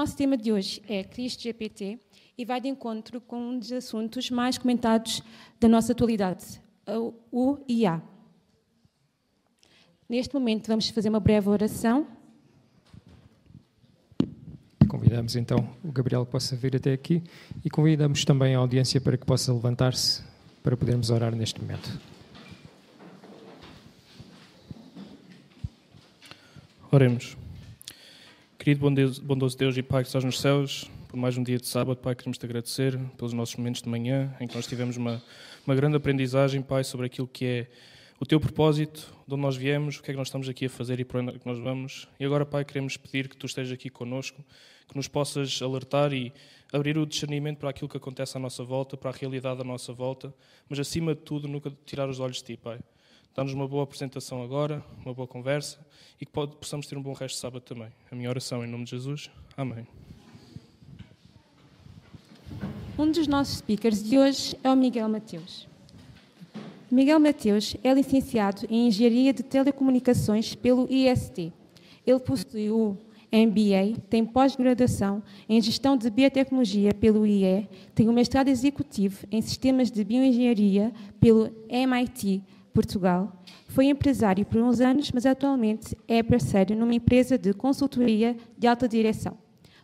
Nosso tema de hoje é Cristo GPT e vai de encontro com um dos assuntos mais comentados da nossa atualidade, o IA. Neste momento vamos fazer uma breve oração. Convidamos então o Gabriel que possa vir até aqui e convidamos também a audiência para que possa levantar-se para podermos orar neste momento. Oremos. Querido bondoso Deus e Pai que estás nos céus, por mais um dia de sábado, Pai, queremos te agradecer pelos nossos momentos de manhã, em que nós tivemos uma, uma grande aprendizagem, Pai, sobre aquilo que é o teu propósito, de onde nós viemos, o que é que nós estamos aqui a fazer e para onde é que nós vamos. E agora, Pai, queremos pedir que tu estejas aqui conosco, que nos possas alertar e abrir o discernimento para aquilo que acontece à nossa volta, para a realidade à nossa volta, mas acima de tudo, nunca tirar os olhos de ti, Pai. Dá-nos uma boa apresentação agora, uma boa conversa e que possamos ter um bom resto de sábado também. A minha oração em nome de Jesus. Amém. Um dos nossos speakers de hoje é o Miguel Mateus. Miguel Mateus é licenciado em Engenharia de Telecomunicações pelo IST. Ele possui o MBA, tem pós-graduação em Gestão de Biotecnologia pelo IE, tem um mestrado executivo em Sistemas de Bioengenharia pelo MIT Portugal. Foi empresário por uns anos, mas atualmente é parceiro numa empresa de consultoria de alta direção.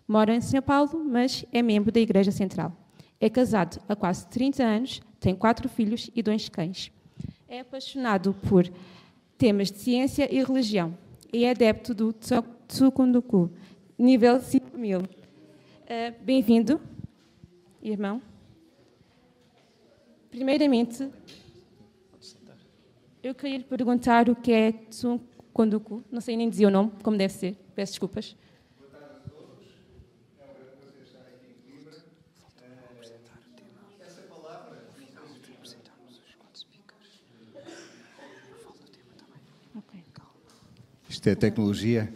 Mora em São Paulo, mas é membro da Igreja Central. É casado há quase 30 anos, tem quatro filhos e dois cães. É apaixonado por temas de ciência e religião e é adepto do Tsukunduku, nível 5000. Uh, Bem-vindo, irmão. Primeiramente, eu queria lhe perguntar o que é Tsukunduku. Não sei nem dizer o nome, como deve ser. Peço desculpas. Isto é tecnologia.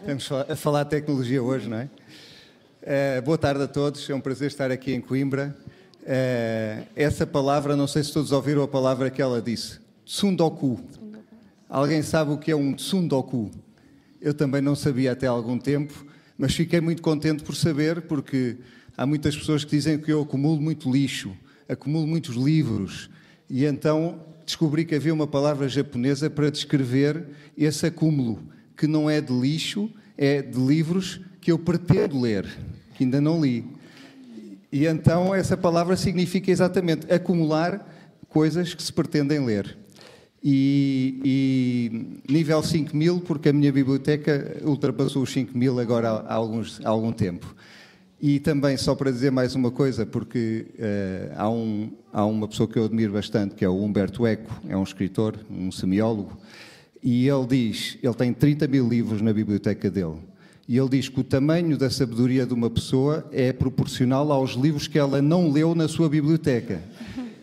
Estamos a falar de tecnologia hoje, não é? Uh, boa tarde a todos, é um prazer estar aqui em Coimbra. Uh, essa palavra, não sei se todos ouviram a palavra que ela disse: Tsundoku. Alguém sabe o que é um Tsundoku? Eu também não sabia até há algum tempo, mas fiquei muito contente por saber, porque há muitas pessoas que dizem que eu acumulo muito lixo, acumulo muitos livros, e então descobri que havia uma palavra japonesa para descrever esse acúmulo, que não é de lixo, é de livros que eu pretendo ler, que ainda não li. E então essa palavra significa exatamente acumular coisas que se pretendem ler. E, e nível 5 mil, porque a minha biblioteca ultrapassou os 5 mil agora há, alguns, há algum tempo. E também, só para dizer mais uma coisa, porque uh, há, um, há uma pessoa que eu admiro bastante, que é o Humberto Eco, é um escritor, um semiólogo, e ele diz, ele tem 30 mil livros na biblioteca dele, e ele diz que o tamanho da sabedoria de uma pessoa é proporcional aos livros que ela não leu na sua biblioteca.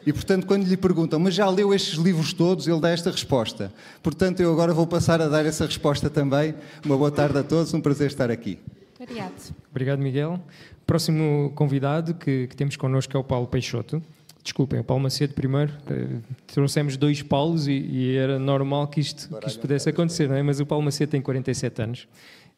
E, portanto, quando lhe perguntam, mas já leu estes livros todos, ele dá esta resposta. Portanto, eu agora vou passar a dar essa resposta também. Uma boa tarde a todos, um prazer estar aqui. Obrigado. Obrigado, Miguel. Próximo convidado que, que temos connosco é o Paulo Peixoto. Desculpem, o Paulo Macedo primeiro. Uh, trouxemos dois Paulos e, e, era normal que isto, que isto pudesse acontecer, não é? Mas o Paulo Macedo tem 47 anos.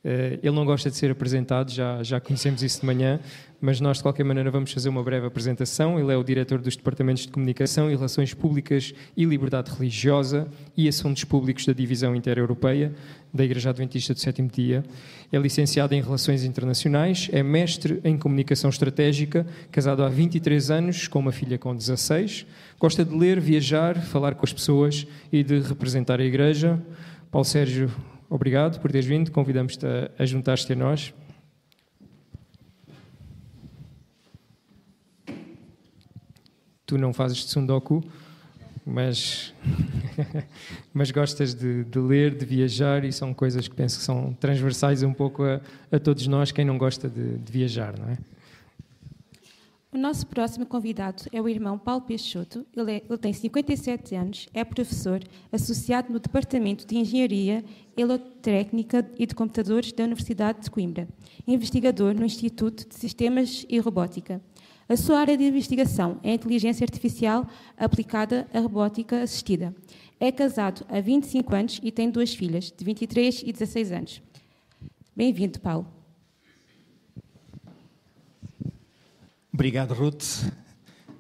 Uh, ele não gosta de ser apresentado, já, já conhecemos isso de manhã, mas nós de qualquer maneira vamos fazer uma breve apresentação. Ele é o diretor dos Departamentos de Comunicação e Relações Públicas e Liberdade Religiosa e Assuntos Públicos da Divisão Intereuropeia da Igreja Adventista do Sétimo Dia. É licenciado em Relações Internacionais, é mestre em Comunicação Estratégica, casado há 23 anos, com uma filha com 16. Gosta de ler, viajar, falar com as pessoas e de representar a Igreja. Paulo Sérgio, obrigado por teres vindo. Convidamos-te a, a juntar-te a nós. Tu não fazes Tsundoku, mas, mas gostas de, de, ler, de viajar e são coisas que penso que são transversais um pouco a, a todos nós, quem não gosta de, de, viajar, não é? O nosso próximo convidado é o irmão Paulo Peixoto. Ele, é, ele tem 57 anos, é professor associado no Departamento de Engenharia, Eletrotécnica e de Computadores da Universidade de Coimbra, investigador no Instituto de Sistemas e Robótica. A sua área de investigação é a inteligência artificial aplicada à robótica assistida. É casado há 25 anos e tem duas filhas, de 23 e 16 anos. Bem-vindo, Paulo. Obrigado, Ruth.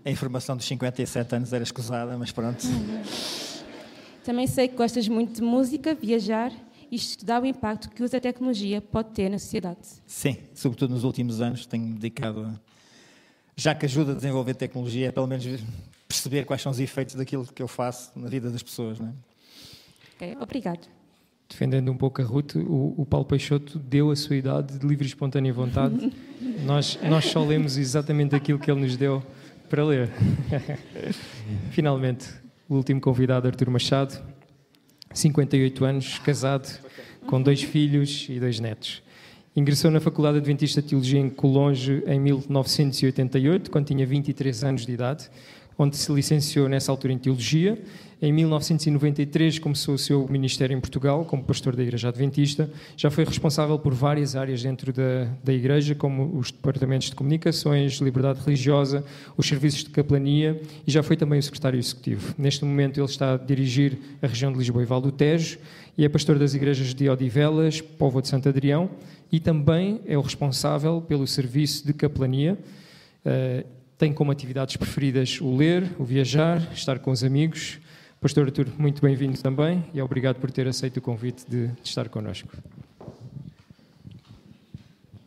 A informação dos 57 anos era escusada, mas pronto. Também sei que gostas muito de música, viajar e estudar o impacto que usa a tecnologia pode ter na sociedade. Sim, sobretudo nos últimos anos tenho dedicado a... Já que ajuda a desenvolver tecnologia, é pelo menos perceber quais são os efeitos daquilo que eu faço na vida das pessoas. Não é? Okay, obrigado. Defendendo um pouco a Ruth, o, o Paulo Peixoto deu a sua idade de livre e espontânea vontade. nós, nós só lemos exatamente aquilo que ele nos deu para ler. Finalmente, o último convidado, Artur Machado, 58 anos, casado, com dois filhos e dois netos. Ingressou na Faculdade Adventista de Teologia em Colonge em 1988, quando tinha 23 anos de idade onde se licenciou nessa altura em Teologia. Em 1993 começou o seu ministério em Portugal como pastor da Igreja Adventista. Já foi responsável por várias áreas dentro da, da Igreja, como os departamentos de comunicações, liberdade religiosa, os serviços de caplania e já foi também o secretário executivo. Neste momento ele está a dirigir a região de Lisboa e Val do Tejo e é pastor das igrejas de Odivelas, Povo de Santo Adrião e também é o responsável pelo serviço de caplania. Uh, tem como atividades preferidas o ler, o viajar, estar com os amigos. Pastor Artur, muito bem-vindo também e obrigado por ter aceito o convite de, de estar connosco.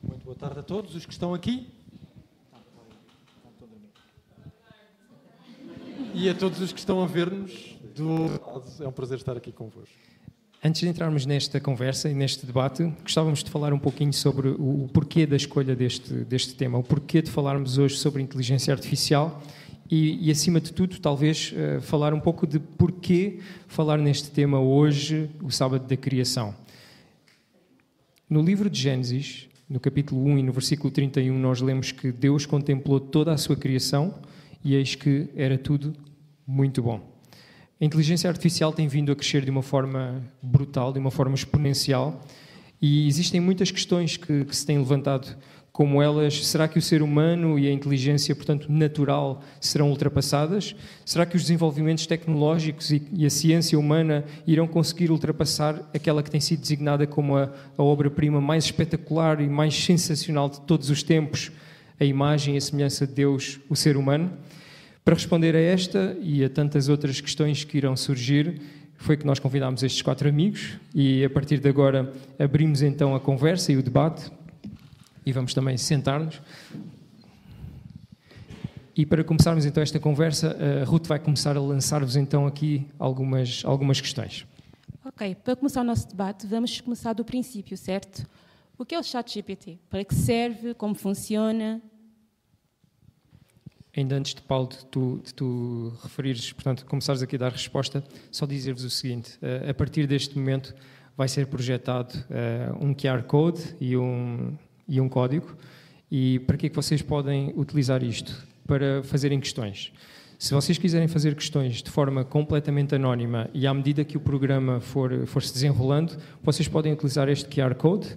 Muito boa tarde a todos os que estão aqui. E a todos os que estão a ver-nos. Do... É um prazer estar aqui convosco. Antes de entrarmos nesta conversa e neste debate, gostávamos de falar um pouquinho sobre o porquê da escolha deste, deste tema, o porquê de falarmos hoje sobre inteligência artificial e, e acima de tudo, talvez uh, falar um pouco de porquê falar neste tema hoje, o sábado da criação. No livro de Gênesis, no capítulo 1 e no versículo 31, nós lemos que Deus contemplou toda a sua criação e eis que era tudo muito bom. A inteligência artificial tem vindo a crescer de uma forma brutal, de uma forma exponencial, e existem muitas questões que, que se têm levantado, como elas: será que o ser humano e a inteligência, portanto, natural, serão ultrapassadas? Será que os desenvolvimentos tecnológicos e, e a ciência humana irão conseguir ultrapassar aquela que tem sido designada como a, a obra-prima mais espetacular e mais sensacional de todos os tempos, a imagem e a semelhança de Deus, o ser humano? Para responder a esta e a tantas outras questões que irão surgir, foi que nós convidámos estes quatro amigos e a partir de agora abrimos então a conversa e o debate e vamos também sentar-nos. E para começarmos então esta conversa, a Ruth vai começar a lançar-vos então aqui algumas, algumas questões. Ok, para começar o nosso debate, vamos começar do princípio, certo? O que é o chat GPT? Para que serve? Como funciona? Ainda antes de Paulo, de tu, de tu referires, portanto, começares aqui a dar resposta, só dizer-vos o seguinte: uh, a partir deste momento vai ser projetado uh, um QR Code e um, e um código. E para que é que vocês podem utilizar isto? Para fazerem questões. Se vocês quiserem fazer questões de forma completamente anónima e à medida que o programa for, for se desenrolando, vocês podem utilizar este QR Code.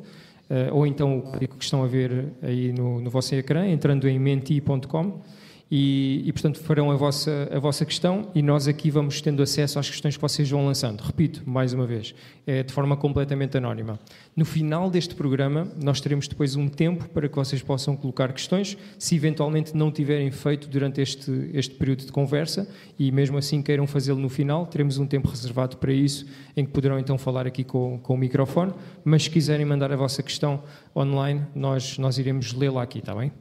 Uh, ou então o código que estão a ver aí no, no vosso ecrã, entrando em menti.com e, e, portanto farão a vossa, a vossa questão e nós aqui vamos tendo acesso às questões que vocês vão lançando. Repito, mais uma vez, é de forma completamente anónima. No final deste programa, nós teremos depois um tempo para que vocês possam colocar questões, se eventualmente não tiverem feito durante este, este período de conversa e mesmo assim queiram fazê-lo no final, teremos um tempo reservado para isso, em que poderão então falar aqui com, com o microfone, mas se quiserem mandar a vossa questão online, nós, nós iremos lê-la aqui, está bem?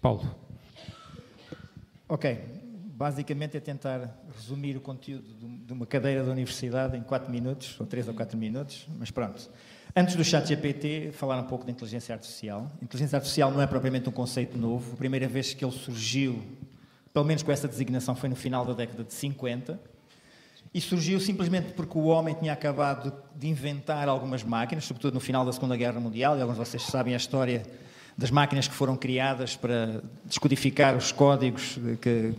Paulo. Ok, basicamente é tentar resumir o conteúdo de uma cadeira da universidade em 4 minutos, ou 3 ou 4 minutos, mas pronto. Antes do chat GPT, falar um pouco de inteligência artificial. Inteligência artificial não é propriamente um conceito novo. A primeira vez que ele surgiu, pelo menos com essa designação, foi no final da década de 50. E surgiu simplesmente porque o homem tinha acabado de inventar algumas máquinas, sobretudo no final da Segunda Guerra Mundial, e alguns de vocês sabem a história das máquinas que foram criadas para descodificar os códigos que,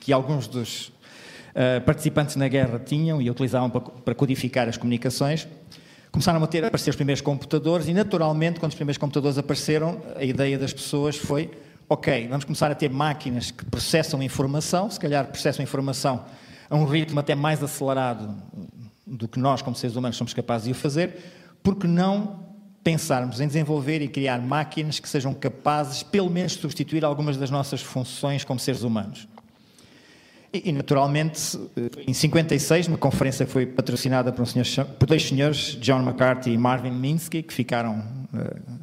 que alguns dos uh, participantes na guerra tinham e utilizavam para, para, codificar as comunicações. Começaram a ter a aparecer os primeiros computadores e, naturalmente, quando os primeiros computadores apareceram, a ideia das pessoas foi: ok, vamos começar a ter máquinas que processam informação, se calhar processam informação a um ritmo até mais acelerado do que nós, como seres humanos, somos capazes de o fazer, porque não pensarmos em desenvolver e criar máquinas que sejam capazes, pelo menos, de substituir algumas das nossas funções como seres humanos. E, naturalmente, em 56, uma conferência foi patrocinada por, um senhor, por dois senhores, John McCarthy e Marvin Minsky, que ficaram uh,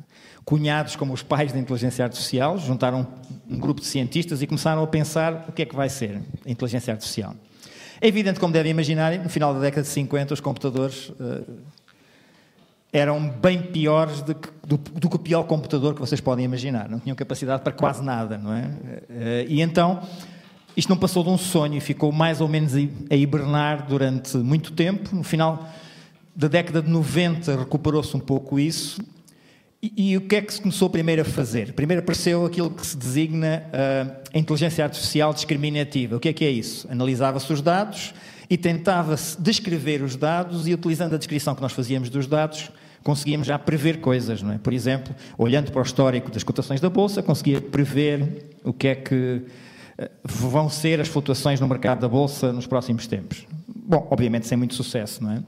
cunhados como os pais da inteligência artificial, juntaram um grupo de cientistas e começaram a pensar o que é que vai ser a inteligência artificial. É evidente, como devem imaginar, no final da década de 50, os computadores uh, eram bem piores do que, do, do que, o pior computador que vocês podem imaginar. Não tinham capacidade para quase nada, não é? Uh, e então isto não passou de um sonho e ficou mais ou menos a hibernar durante muito tempo. No final da década de 90 recuperou-se um pouco isso. E, e, o que é que se começou primeiro a fazer? Primeiro apareceu aquilo que se designa uh, a inteligência artificial discriminativa. O que é que é isso? Analisava-se os dados e tentava-se descrever os dados e, utilizando a descrição que nós fazíamos dos dados, conseguíamos já prever coisas, não é? Por exemplo, olhando para o histórico das cotações da Bolsa, conseguia prever o que é que vão ser as flutuações no mercado da Bolsa nos próximos tempos. Bom, obviamente sem muito sucesso, não é?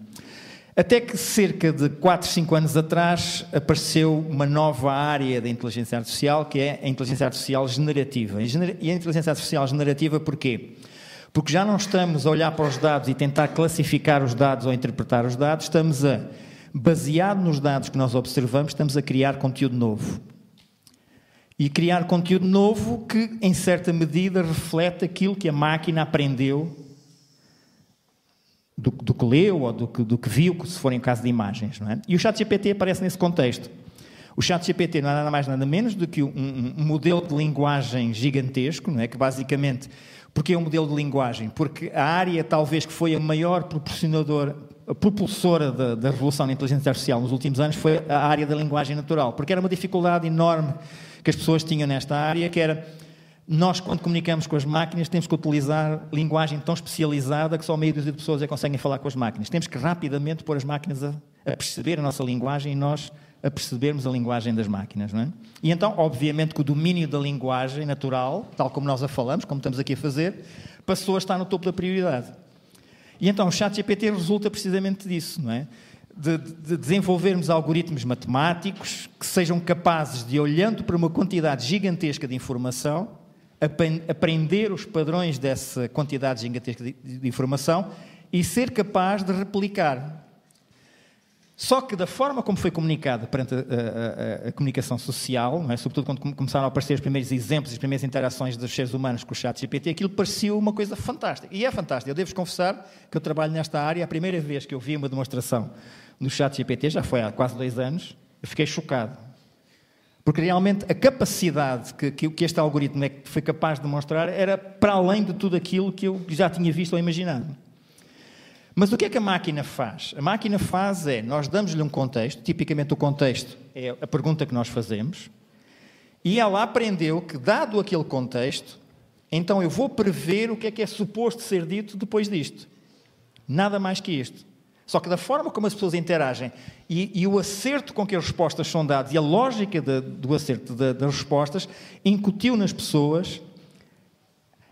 Até que cerca de 4, 5 anos atrás apareceu uma nova área da inteligência artificial, que é a inteligência artificial generativa. E a inteligência artificial generativa porquê? Porque já não estamos a olhar para os dados e tentar classificar os dados ou interpretar os dados, estamos a, baseado nos dados que nós observamos, estamos a criar conteúdo novo e criar conteúdo novo que, em certa medida, reflete aquilo que a máquina aprendeu do, do que leu ou do que, do que viu, se for em caso de imagens. Não é? E o ChatGPT aparece nesse contexto. O ChatGPT não é nada mais nada menos do que um, um, modelo de linguagem gigantesco, não é? que basicamente... Porque é um modelo de linguagem? Porque a área, talvez, que foi a maior proporcionadora, propulsora da, da revolução da inteligência artificial nos últimos anos foi a área da linguagem natural, porque era uma dificuldade enorme que as pessoas tinham nesta área, que era nós, quando comunicamos com as máquinas, temos que utilizar linguagem tão especializada que só meio dúzia de pessoas é conseguem falar com as máquinas. Temos que rapidamente pôr as máquinas a, a, perceber a nossa linguagem e nós a percebermos a linguagem das máquinas. Não é? E então, obviamente, que o domínio da linguagem natural, tal como nós a falamos, como estamos aqui a fazer, passou a estar no topo da prioridade. E então o chat GPT resulta precisamente disso, não é? de, de, desenvolvermos algoritmos matemáticos que sejam capazes de, olhando para uma quantidade gigantesca de informação, aprender os padrões dessa quantidade gigantesca de informação e ser capaz de replicar. Só que da forma como foi comunicada perante a, a, a, a comunicação social, é? sobretudo quando começaram a aparecer os primeiros exemplos, as primeiras interações dos seres humanos com o chat GPT, aquilo parecia uma coisa fantástica. E é fantástico. Eu devo confessar que eu trabalho nesta área. A primeira vez que eu vi uma demonstração no chat GPT, já foi há quase dois anos, eu fiquei chocado. Porque realmente a capacidade que, que, que este algoritmo é, foi capaz de demonstrar era para além de tudo aquilo que eu já tinha visto ou imaginado. Mas o que é que a máquina faz? A máquina faz é, nós damos-lhe um contexto, tipicamente o contexto é a pergunta que nós fazemos, e ela aprendeu que, dado aquele contexto, então eu vou prever o que é que é suposto ser dito depois disto. Nada mais que isto. Só que da forma como as pessoas interagem e, e o acerto com que as respostas são dadas e a lógica de, do acerto de, das respostas incutiu nas pessoas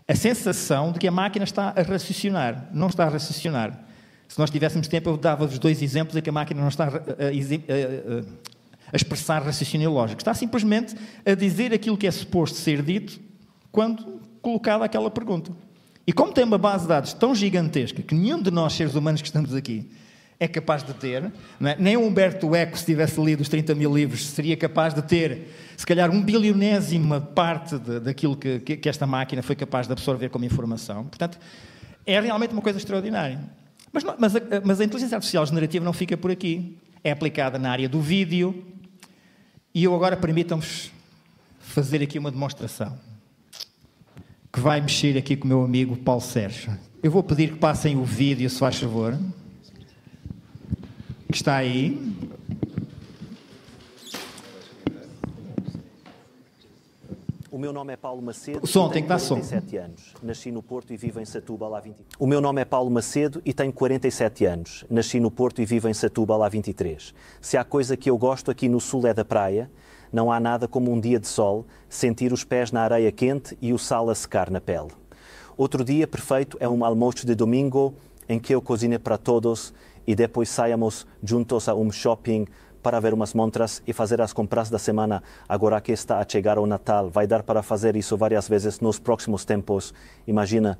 a sensação de que a máquina está a raciocinar. Não está a raciocinar. Se nós tivéssemos tempo, eu dava-vos dois exemplos em que a máquina não está a, a, a, a expressar raciocínio lógico. Está simplesmente a dizer aquilo que é suposto ser dito quando colocada aquela pergunta. E como tem uma base de dados tão gigantesca que nenhum de nós, seres humanos que estamos aqui, é capaz de ter. É? Nem o Humberto Eco, se tivesse lido os 30 mil livros, seria capaz de ter, se calhar, um bilionésima parte de, daquilo que, que, esta máquina foi capaz de absorver como informação. Portanto, é realmente uma coisa extraordinária. Mas, não, mas, a, mas a inteligência artificial generativa não fica por aqui. É aplicada na área do vídeo. E eu agora permitam-me fazer aqui uma demonstração que vai mexer aqui com o meu amigo Paulo Sérgio. Eu vou pedir que passem o vídeo, se faz favor que está aí. O meu nome é Paulo Macedo. O som tem que dar som. anos. Nasci no Porto e vivo em Setúbal há 20. O meu nome é Paulo Macedo e tenho 47 anos. Nasci no Porto e vivo em Setúbal há 23. Se há coisa que eu gosto aqui no sul é da praia, não há nada como um dia de sol, sentir os pés na areia quente e o sal a secar na pele. Outro dia perfeito é um almoço de domingo em que eu cozinho para todos e depois saímos juntos a um shopping para ver umas montras e fazer as compras da semana agora que está a chegar o Natal. Vai dar para fazer isso várias vezes nos próximos tempos. Imagina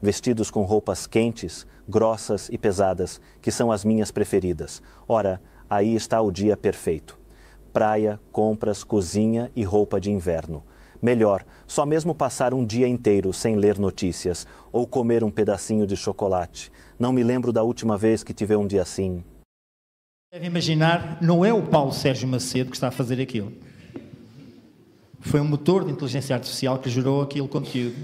vestidos com roupas quentes, grossas e pesadas, que são as minhas preferidas. Ora, aí está o dia perfeito. Praia, compras, cozinha e roupa de inverno. Melhor, só mesmo passar um dia inteiro sem ler notícias ou comer um pedacinho de chocolate. Não me lembro da última vez que tive um dia assim. Deve imaginar, não é o Paulo Sérgio Macedo que está a fazer aquilo. Foi um motor de inteligência artificial que gerou aquele conteúdo.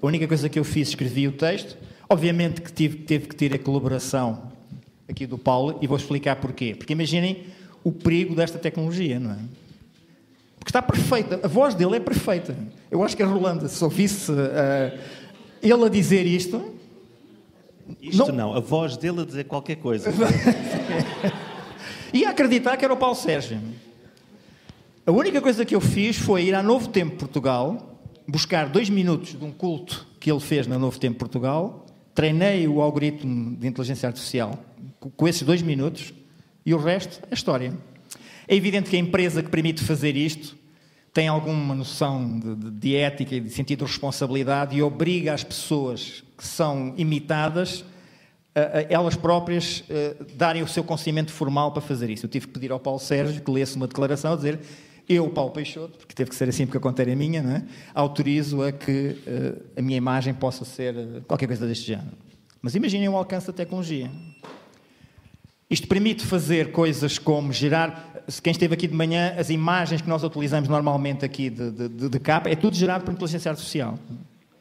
A única coisa que eu fiz, escrevi o texto. Obviamente que tive, teve que ter a colaboração aqui do Paulo e vou explicar porquê. Porque imaginem o perigo desta tecnologia, não é? Porque está perfeita, a voz dele é perfeita. Eu acho que a Rolanda, se ouvisse uh, ele a dizer isto. Isto não... não, a voz dele a dizer qualquer coisa. e acreditar que era o Paulo Sérgio. A única coisa que eu fiz foi ir à Novo Tempo Portugal, buscar dois minutos de um culto que ele fez na Novo Tempo Portugal, treinei o algoritmo de inteligência artificial com esses dois minutos e o resto é história. É evidente que a empresa que permite fazer isto tem alguma noção de, de, ética e de sentido de responsabilidade e obriga as pessoas que são imitadas elas próprias a, darem o seu conhecimento formal para fazer isso. Eu tive que pedir ao Paulo Sérgio que lesse uma declaração a dizer eu, Paulo Peixoto, porque teve que ser assim porque a conta era minha, é? autorizo a que a minha imagem possa ser qualquer coisa deste género. Mas imaginem o alcance da tecnologia. Isto permite fazer coisas como gerar, quem esteve aqui de manhã, as imagens que nós utilizamos normalmente aqui de, de, de capa, é tudo gerado por inteligência artificial.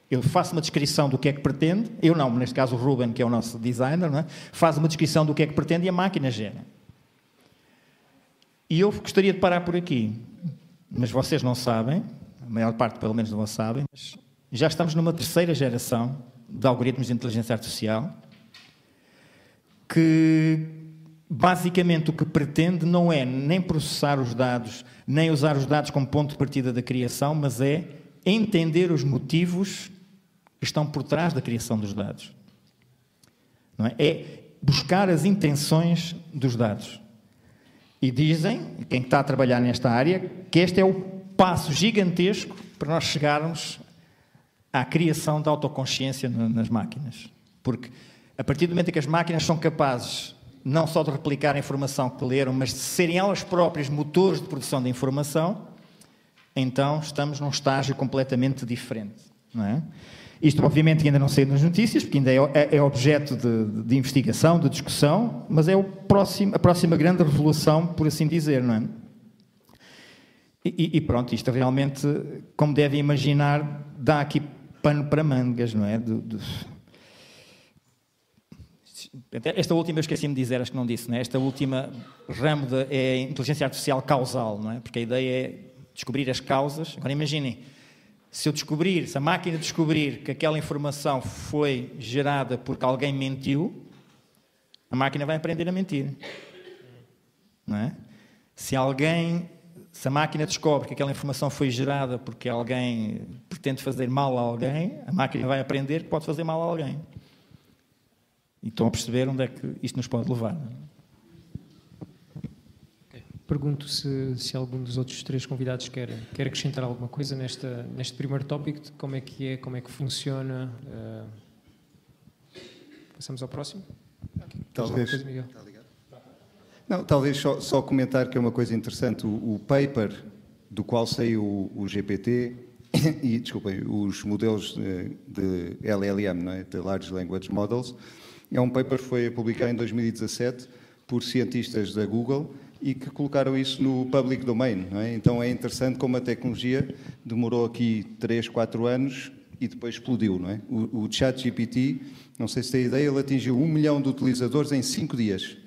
Eu faço uma descrição do que é que pretende, eu não, neste caso o Ruben, que é o nosso designer, é? faz uma descrição do que é que pretende e a máquina gera. E eu gostaria de parar por aqui, mas vocês não sabem, a maior parte pelo menos não sabem, já estamos numa terceira geração de algoritmos de inteligência artificial que basicamente o que pretende não é nem processar os dados, nem usar os dados como ponto de partida da criação, mas é entender os motivos que estão por trás da criação dos dados. É? é? buscar as intenções dos dados. E dizem, quem está a trabalhar nesta área, que este é o passo gigantesco para nós chegarmos à criação da autoconsciência nas máquinas. Porque a partir do momento em que as máquinas são capazes não só de replicar a informação que leram, mas de serem elas próprias motores de produção de informação, então estamos num estágio completamente diferente. Não é? Isto, obviamente, ainda não saiu nas notícias, porque ainda é, é, é objeto de, de, investigação, de discussão, mas é próximo, a próxima grande revolução, por assim dizer, não é? E, e pronto, isto realmente, como devem imaginar, dá aqui pano para mangas, não é? De, de, esta última eu esqueci-me de dizer, acho que não disse, não é? esta última ramo de, é inteligência artificial causal, não é? porque a ideia é descobrir as causas. Agora imaginem, se eu descobrir, se a máquina descobrir que aquela informação foi gerada porque alguém mentiu, a máquina vai aprender a mentir. Não é? Se alguém, se a máquina descobre que aquela informação foi gerada porque alguém pretende fazer mal a alguém, a máquina vai aprender que pode fazer mal a alguém. E estão a perceber onde é que isto nos pode levar. Pergunto se, se algum dos outros três convidados quer, quer acrescentar alguma coisa nesta, neste primeiro tópico, de como é que é, como é que funciona. Uh, passamos ao próximo. Talvez. Coisa, Miguel? Não, talvez só, só, comentar que é uma coisa interessante. O, o paper do qual saiu o, o GPT e, desculpem, os modelos de, de LLM, não é? de Large Language Models, é um paper que foi publicado em 2017 por cientistas da Google e que colocaram isso no public domain. É? Então é interessante como a tecnologia demorou aqui 3, 4 anos e depois explodiu. Não é? O, o ChatGPT, não sei se tem ideia, ele atingiu um milhão de utilizadores em 5 dias.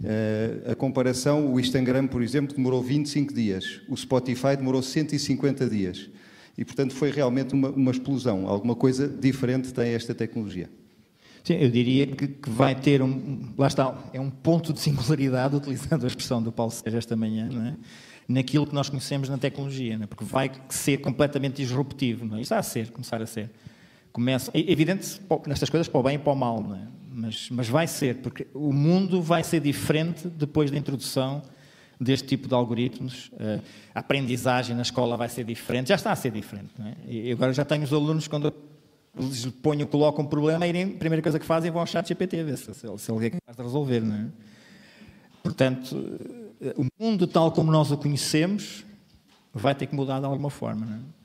Uh, a comparação, o Instagram, por exemplo, demorou 25 dias. O Spotify demorou 150 dias. E, portanto, foi realmente uma, uma explosão. Alguma coisa diferente tem esta tecnologia. Sim, eu diria que, que, vai ter um. Lá está, é um ponto de singularidade, utilizando a expressão do Paulo Sérgio esta manhã, não é? naquilo que nós conhecemos na tecnologia, é? porque vai ser completamente disruptivo. Não é? Está a ser, começar a ser. Começa, é evidente nestas coisas para o bem e para o mal, não é? mas, mas vai ser, porque o mundo vai ser diferente depois da introdução deste tipo de algoritmos. Uh, a aprendizagem na escola vai ser diferente, já está a ser diferente. É? E agora já tenho os alunos, quando lhes ponho, colocam um problema, a primeira coisa que fazem é vão ao chat GPT, ver se, se, se ele é capaz de resolver. Não é? Portanto, o mundo tal como nós o conhecemos vai ter que mudar de alguma forma. Não é?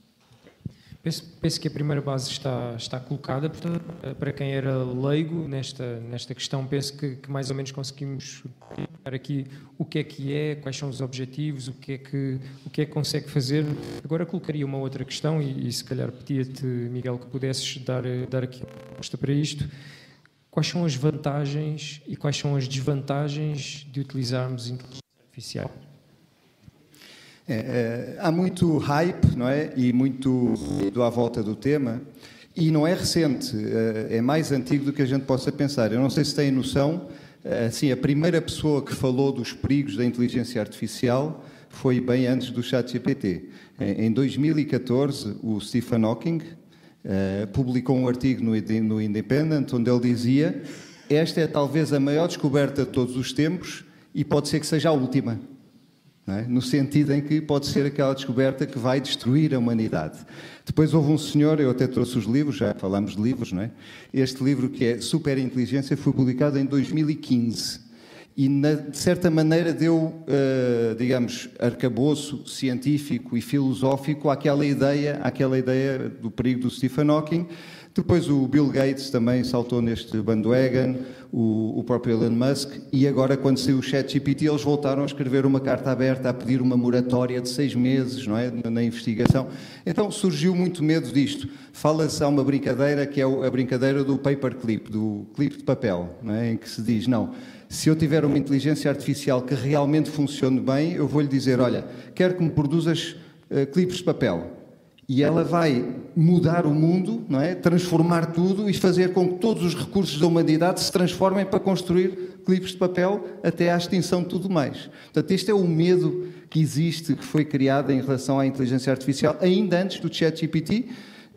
Penso, penso, que a primeira base está, está colocada, portanto, eh, para quem era leigo nesta, nesta questão, penso que, que mais ou menos conseguimos dar aqui o que é que é, quais são os objetivos, o que é que, o que, é que consegue fazer. Agora colocaria uma outra questão e, e se calhar pedia-te, Miguel, que pudesses dar, dar aqui uma resposta para isto. Quais são as vantagens e quais são as desvantagens de utilizarmos inteligência artificial? É, é, há muito hype não é? e muito ruído à volta do tema, e não é recente, é, é mais antigo do que a gente possa pensar. Eu não sei se têm noção, assim, a primeira pessoa que falou dos perigos da inteligência artificial foi bem antes do chat GPT. Em 2014, o Stephen Hawking uh, publicou um artigo no Independent onde ele dizia esta é talvez a maior descoberta de todos os tempos e pode ser que seja a última é? no sentido em que pode ser aquela descoberta que vai destruir a humanidade. Depois houve um senhor, eu até trouxe os livros, já falamos de livros, não é? Este livro que é Superinteligência foi publicado em 2015 e, de certa maneira, deu, uh, digamos, arcabouço científico e filosófico àquela ideia, àquela ideia do perigo do Stephen Hawking, depois o Bill Gates também saltou neste bandwagon, o, o próprio Elon Musk, e agora, quando saiu o ChatGPT, eles voltaram a escrever uma carta aberta a pedir uma moratória de seis meses não é, na investigação. Então surgiu muito medo disto. Fala-se, há uma brincadeira que é a brincadeira do paperclip, do clipe de papel, é, em que se diz: não, se eu tiver uma inteligência artificial que realmente funcione bem, eu vou-lhe dizer: olha, quero que me produzas uh, clipes de papel e ela vai mudar o mundo, não é? transformar tudo e fazer com que todos os recursos da humanidade se transformem para construir clipes de papel até à extinção de tudo mais. Portanto, este é o medo que existe, que foi criado em relação à inteligência artificial, ainda antes do ChatGPT,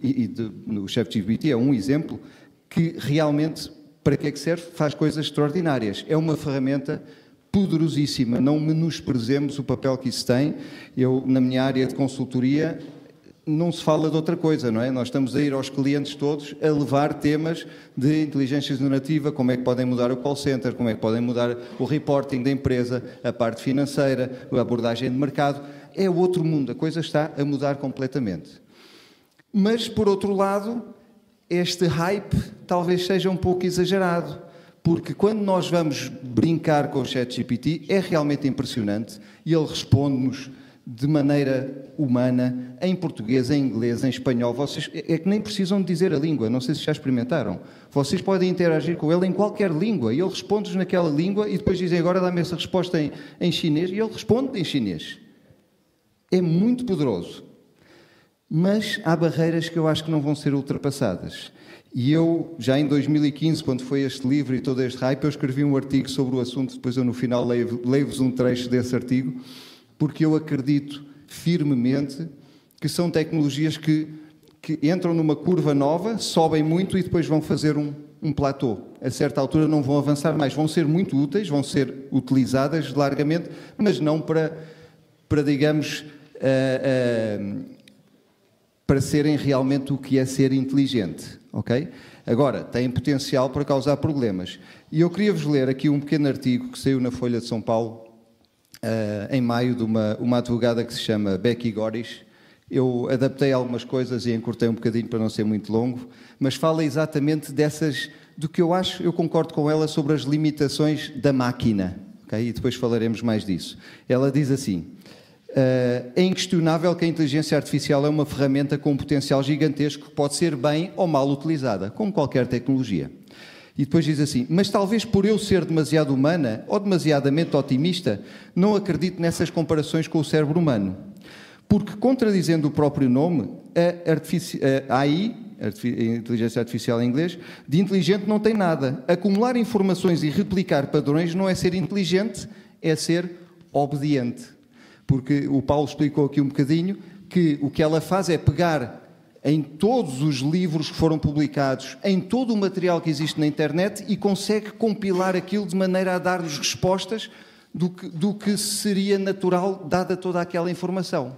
e, o ChatGPT é um exemplo, que realmente, para que é que serve? Faz coisas extraordinárias. É uma ferramenta poderosíssima. Não menosprezemos o papel que isso tem. Eu, na minha área de consultoria, não se fala de outra coisa, não é? Nós estamos a ir aos clientes todos a levar temas de inteligência generativa, como é que podem mudar o call center, como é que podem mudar o reporting da empresa, a parte financeira, a abordagem de mercado. É outro mundo, a coisa está a mudar completamente. Mas, por outro lado, este hype talvez seja um pouco exagerado, porque quando nós vamos brincar com o ChatGPT, é realmente impressionante e ele responde-nos de maneira humana, em português, em inglês, em espanhol. Vocês é que nem precisam dizer a língua, não sei se já experimentaram. Vocês podem interagir com ele em qualquer língua e ele responde naquela língua e depois dizem agora dá-me essa resposta em, em chinês e ele responde em chinês. É muito poderoso. Mas há barreiras que eu acho que não vão ser ultrapassadas. E eu, já em 2015, quando foi este livro e todo este hype, eu escrevi um artigo sobre o assunto, depois eu no final leio-vos um trecho desse artigo, porque eu acredito firmemente que são tecnologias que, que entram numa curva nova, sobem muito e depois vão fazer um, um platô. A certa altura não vão avançar mais. Vão ser muito úteis, vão ser utilizadas largamente, mas não para, para digamos, uh, uh, para serem realmente o que é ser inteligente. Ok? Agora, têm potencial para causar problemas. E eu queria vos ler aqui um pequeno artigo que saiu na Folha de São Paulo em maio de uma, uma advogada que se chama Becky Goris. Eu adaptei algumas coisas e encurtei um bocadinho para não ser muito longo, mas fala exatamente dessas, do que eu acho, eu concordo com ela sobre as limitações da máquina. Okay? E depois falaremos mais disso. Ela diz assim: Uh, é inquestionável que a inteligência artificial é uma ferramenta com um potencial gigantesco que pode ser bem ou mal utilizada, como qualquer tecnologia. E depois diz assim: Mas talvez por eu ser demasiado humana ou demasiadamente otimista, não acredito nessas comparações com o cérebro humano. Porque, contradizendo o próprio nome, a, a AI, a inteligência artificial em inglês, de inteligente não tem nada. Acumular informações e replicar padrões não é ser inteligente, é ser obediente. Porque o Paulo explicou aqui um bocadinho que o que ela faz é pegar em todos os livros que foram publicados, em todo o material que existe na internet e consegue compilar aquilo de maneira a dar-nos respostas do que, do que seria natural, dada toda aquela informação.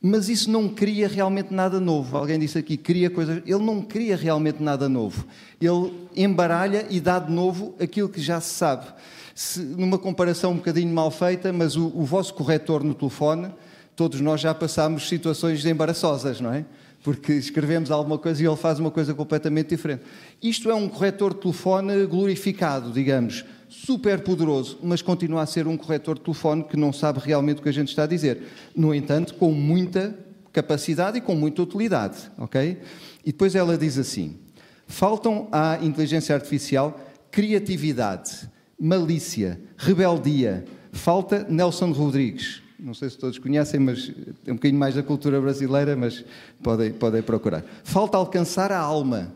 Mas isso não cria realmente nada novo. Alguém disse aqui, cria coisas. Ele não cria realmente nada novo. Ele embaralha e dá de novo aquilo que já se sabe. Se, numa comparação um bocadinho mal feita, mas o, o vosso corretor no telefone, todos nós já passámos situações embaraçosas, não é? Porque escrevemos alguma coisa e ele faz uma coisa completamente diferente. Isto é um corretor de telefone glorificado, digamos super poderoso, mas continua a ser um corretor de telefone que não sabe realmente o que a gente está a dizer. No entanto, com muita capacidade e com muita utilidade, ok? E depois ela diz assim: faltam à inteligência artificial criatividade, malícia, rebeldia. Falta Nelson Rodrigues. Não sei se todos conhecem, mas é um bocadinho mais da cultura brasileira, mas podem, podem procurar. Falta alcançar a alma.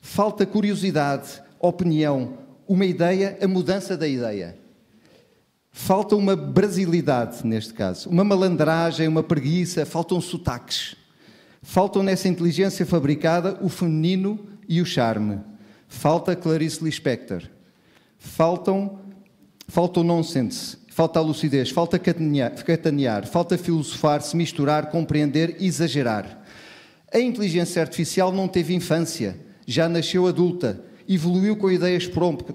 Falta curiosidade, opinião, uma ideia, a mudança da ideia. Falta uma brasilidade, neste caso, uma malandragem, uma preguiça, faltam sotaques. Faltam nessa inteligência fabricada o feminino e o charme. Falta Clarice Lispector. Faltam, falta o nonsense, falta a lucidez, falta catanear, falta filosofar, se misturar, compreender, exagerar. A inteligência artificial não teve infância, já nasceu adulta, evoluiu com ideias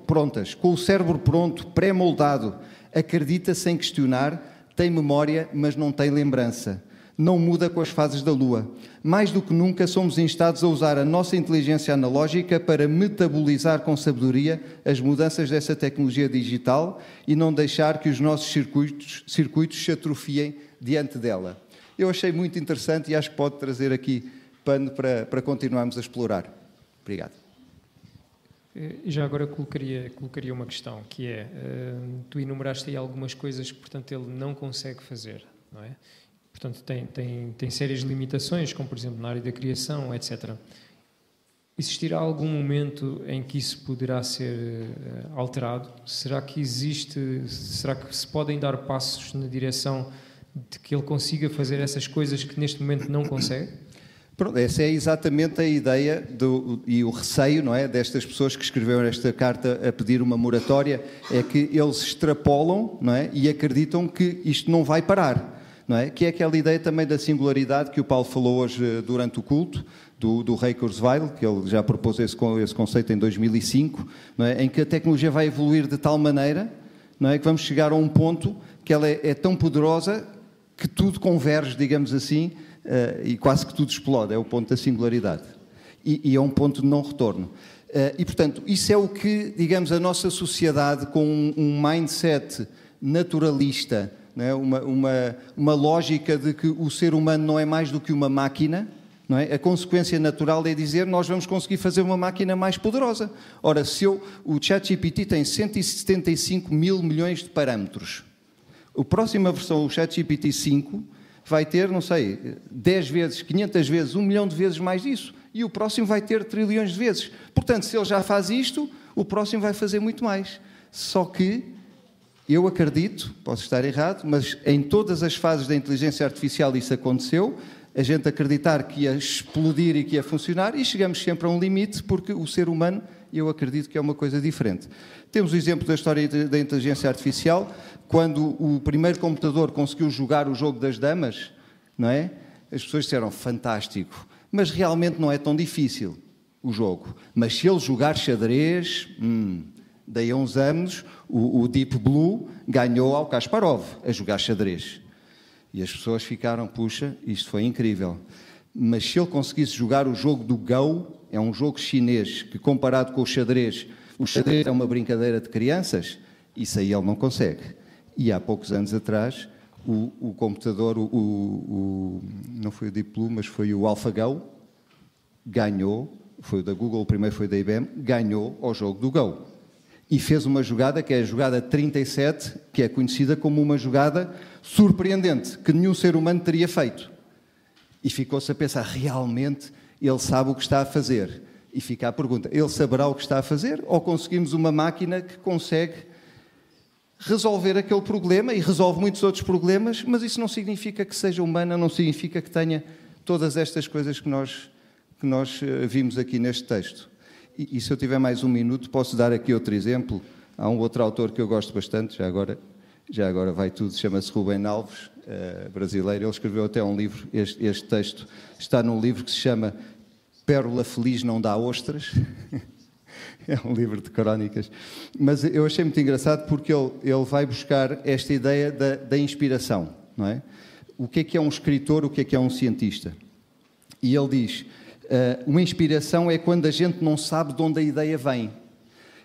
prontas, com o cérebro pronto, pré-moldado, acredita sem questionar, tem memória, mas não tem lembrança. Não muda com as fases da Lua. Mais do que nunca, somos instados a usar a nossa inteligência analógica para metabolizar com sabedoria as mudanças dessa tecnologia digital e não deixar que os nossos circuitos, circuitos se atrofiem diante dela. Eu achei muito interessante e acho que pode trazer aqui pano para, para continuarmos a explorar. Obrigado. Eh, já agora colocaria, colocaria uma questão, que é, uh, tu enumeraste aí algumas coisas que, portanto, ele não consegue fazer, não é? Portanto, tem, tem, tem sérias limitações, como, por exemplo, na área da criação, etc. Existirá algum momento em que isso poderá ser uh, alterado? Será que existe, será que se podem dar passos na direção de que ele consiga fazer essas coisas que neste momento não consegue? Pronto, essa é exatamente a ideia do, e o receio não é, destas pessoas que escreveram esta carta a pedir uma moratória, é que eles extrapolam não é, e acreditam que isto não vai parar. Não é? Que é aquela ideia também da singularidade que o Paulo falou hoje eh, durante o culto, do, do Ray Kurzweil, que ele já propôs esse, esse conceito em 2005, não é? em que a tecnologia vai evoluir de tal maneira não é? que vamos chegar a um ponto que ela é, é tão poderosa que tudo converge, digamos assim, uh, e quase que tudo explode, é o ponto da singularidade. E, e é um ponto de não retorno. Uh, e, portanto, isso é o que, digamos, a nossa sociedade, com um, um mindset naturalista, é? uma, uma, uma lógica de que o ser humano não é mais do que uma máquina, é? A consequência natural é dizer nós vamos conseguir fazer uma máquina mais poderosa. Ora, se eu, o ChatGPT tem 175 mil milhões de parâmetros. A próxima versão, o ChatGPT 5, vai ter, não sei, 10 vezes, 500 vezes, 1 milhão de vezes mais disso. E o próximo vai ter trilhões de vezes. Portanto, se ele já faz isto, o próximo vai fazer muito mais. Só que eu acredito, posso estar errado, mas em todas as fases da inteligência artificial isso aconteceu, a gente acreditar que ia explodir e que ia funcionar, e chegamos sempre a um limite, porque o ser humano, eu acredito que é uma coisa diferente. Temos o exemplo da história da inteligência artificial, quando o primeiro computador conseguiu jogar o jogo das damas, não é? As pessoas disseram fantástico, mas realmente não é tão difícil o jogo. Mas se ele jogar xadrez, hum, daí a uns anos, o, o Deep Blue ganhou ao Kasparov a jogar xadrez. E as pessoas ficaram, puxa, isto foi incrível. Mas se ele conseguisse jogar o jogo do Go, é um jogo chinês que, comparado com o xadrez, o xadrez é uma brincadeira de crianças, isso aí ele não consegue. E há poucos anos atrás, o, o computador, o, o, não foi o Deep Blue, mas foi o AlphaGo, ganhou, foi o da Google, o primeiro foi da IBM, ganhou ao jogo do Go. E fez uma jogada que é a jogada 37, que é conhecida como uma jogada surpreendente, que nenhum ser humano teria feito. E ficou-se a pensar, realmente ele sabe o que está a fazer. E fica a pergunta, ele saberá o que está a fazer? Ou conseguimos uma máquina que consegue resolver aquele problema e resolve muitos outros problemas, mas isso não significa que seja humana, não significa que tenha todas estas coisas que nós, que nós eh, vimos aqui neste texto. E, e se eu tiver mais um minuto, posso dar aqui outro exemplo. Há um outro autor que eu gosto bastante, já agora, já agora vai tudo, chama-se Rubem Alves, uh, brasileiro. Ele escreveu até um livro, este, este, texto está num livro que se chama Pérola Feliz Não Dá Ostras. é um livro de crónicas. Mas eu achei muito engraçado porque ele, ele vai buscar esta ideia da, da inspiração, não é? O que é que é um escritor, o que é que é um cientista? E ele diz: uma inspiração é quando a gente não sabe de onde a ideia vem.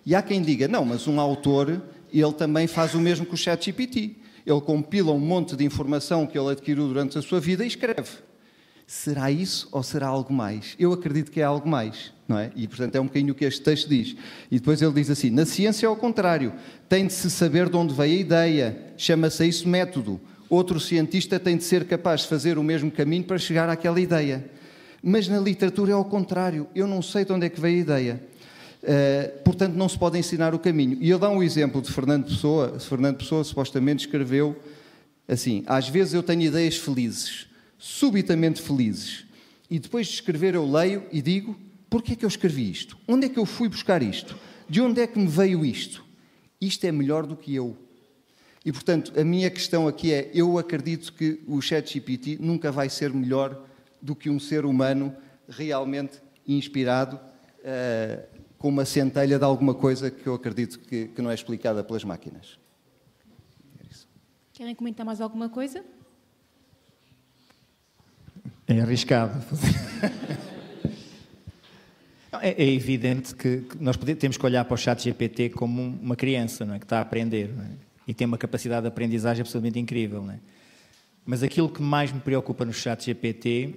E há quem diga: não, mas um autor, ele também faz o mesmo que o ChatGPT. Ele compila um monte de informação que ele adquiriu durante a sua vida e escreve. Será isso ou será algo mais? Eu acredito que é algo mais, não é? E, portanto, é um bocadinho o que este texto diz. E depois ele diz assim: na ciência é ao contrário, tem de se saber de onde veio a ideia, chama-se isso método. Outro cientista tem de ser capaz de fazer o mesmo caminho para chegar àquela ideia. Mas na literatura é ao contrário, eu não sei de onde é que veio a ideia. Uh, portanto, não se pode ensinar o caminho. E ele dá um exemplo de Fernando Pessoa. Fernando Pessoa supostamente escreveu assim: Às vezes eu tenho ideias felizes, subitamente felizes, e depois de escrever eu leio e digo: Por que é que eu escrevi isto? Onde é que eu fui buscar isto? De onde é que me veio isto? Isto é melhor do que eu. E, portanto, a minha questão aqui é: eu acredito que o ChatGPT nunca vai ser melhor do que um ser humano realmente inspirado, uh, com uma centelha de alguma coisa que eu acredito que, que não é explicada pelas máquinas. É Querem comentar mais alguma coisa? É arriscado. É, é, evidente que nós temos que olhar para o chat GPT como uma criança não é? que está a aprender. É? e tem uma capacidade de aprendizagem absolutamente incrível. Não é? Mas aquilo que mais me preocupa no chat GPT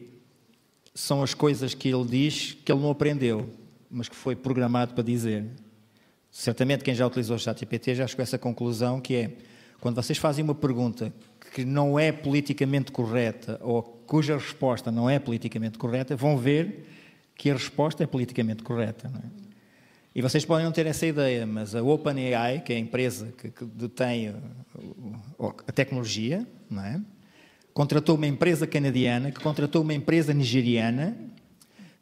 são as coisas que ele diz que ele não aprendeu, mas que foi programado para dizer. Certamente quem já utilizou o chat GPT já chegou a essa conclusão que é, quando vocês fazem uma pergunta que não é politicamente correta ou cuja resposta não é politicamente correta, vão ver que a resposta é politicamente correta. É? E vocês podem não ter essa ideia, mas a OpenAI, que é a empresa que, que detém a tecnologia, não é? Contratou uma empresa canadiana, que contratou uma empresa nigeriana,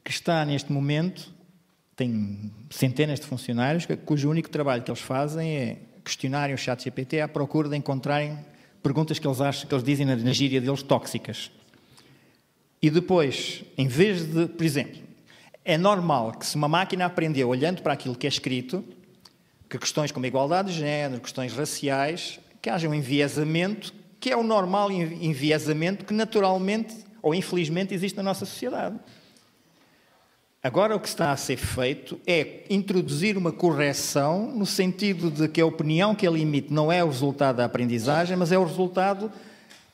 que está neste momento, tem centenas de funcionários, cujo único trabalho que eles fazem é questionarem o chat GPT à procura de encontrarem perguntas que eles acham, que eles dizem na gíria deles, tóxicas. E depois, em vez de, por exemplo, é normal que se uma máquina aprendeu olhando para aquilo que é escrito, que questões como igualdade de género, questões raciais, que haja um enviesamento, que é o normal enviesamento que naturalmente ou infelizmente existe na nossa sociedade. Agora o que está a ser feito é introduzir uma correção no sentido de que a opinião que ele emite não é o resultado da aprendizagem, mas é o resultado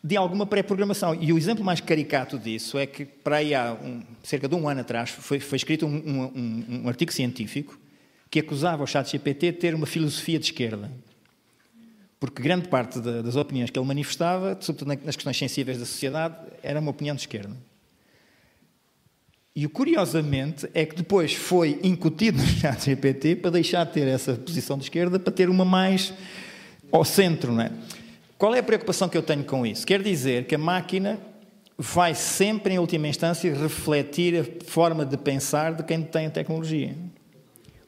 de alguma pré-programação. E o exemplo mais caricato disso é que, para aí há um, cerca de um ano atrás, foi, foi escrito um, um, um, artigo científico que acusava o chat GPT de ter uma filosofia de esquerda. Porque grande parte das opiniões que ele manifestava, sobretudo nas questões sensíveis da sociedade, era uma opinião de esquerda. E o curiosamente é que depois foi incutido no chat GPT para deixar de ter essa posição de esquerda para ter uma mais ao centro, não é? Qual é a preocupação que eu tenho com isso? Quer dizer que a máquina vai sempre, em última instância, refletir a forma de pensar de quem tem a tecnologia.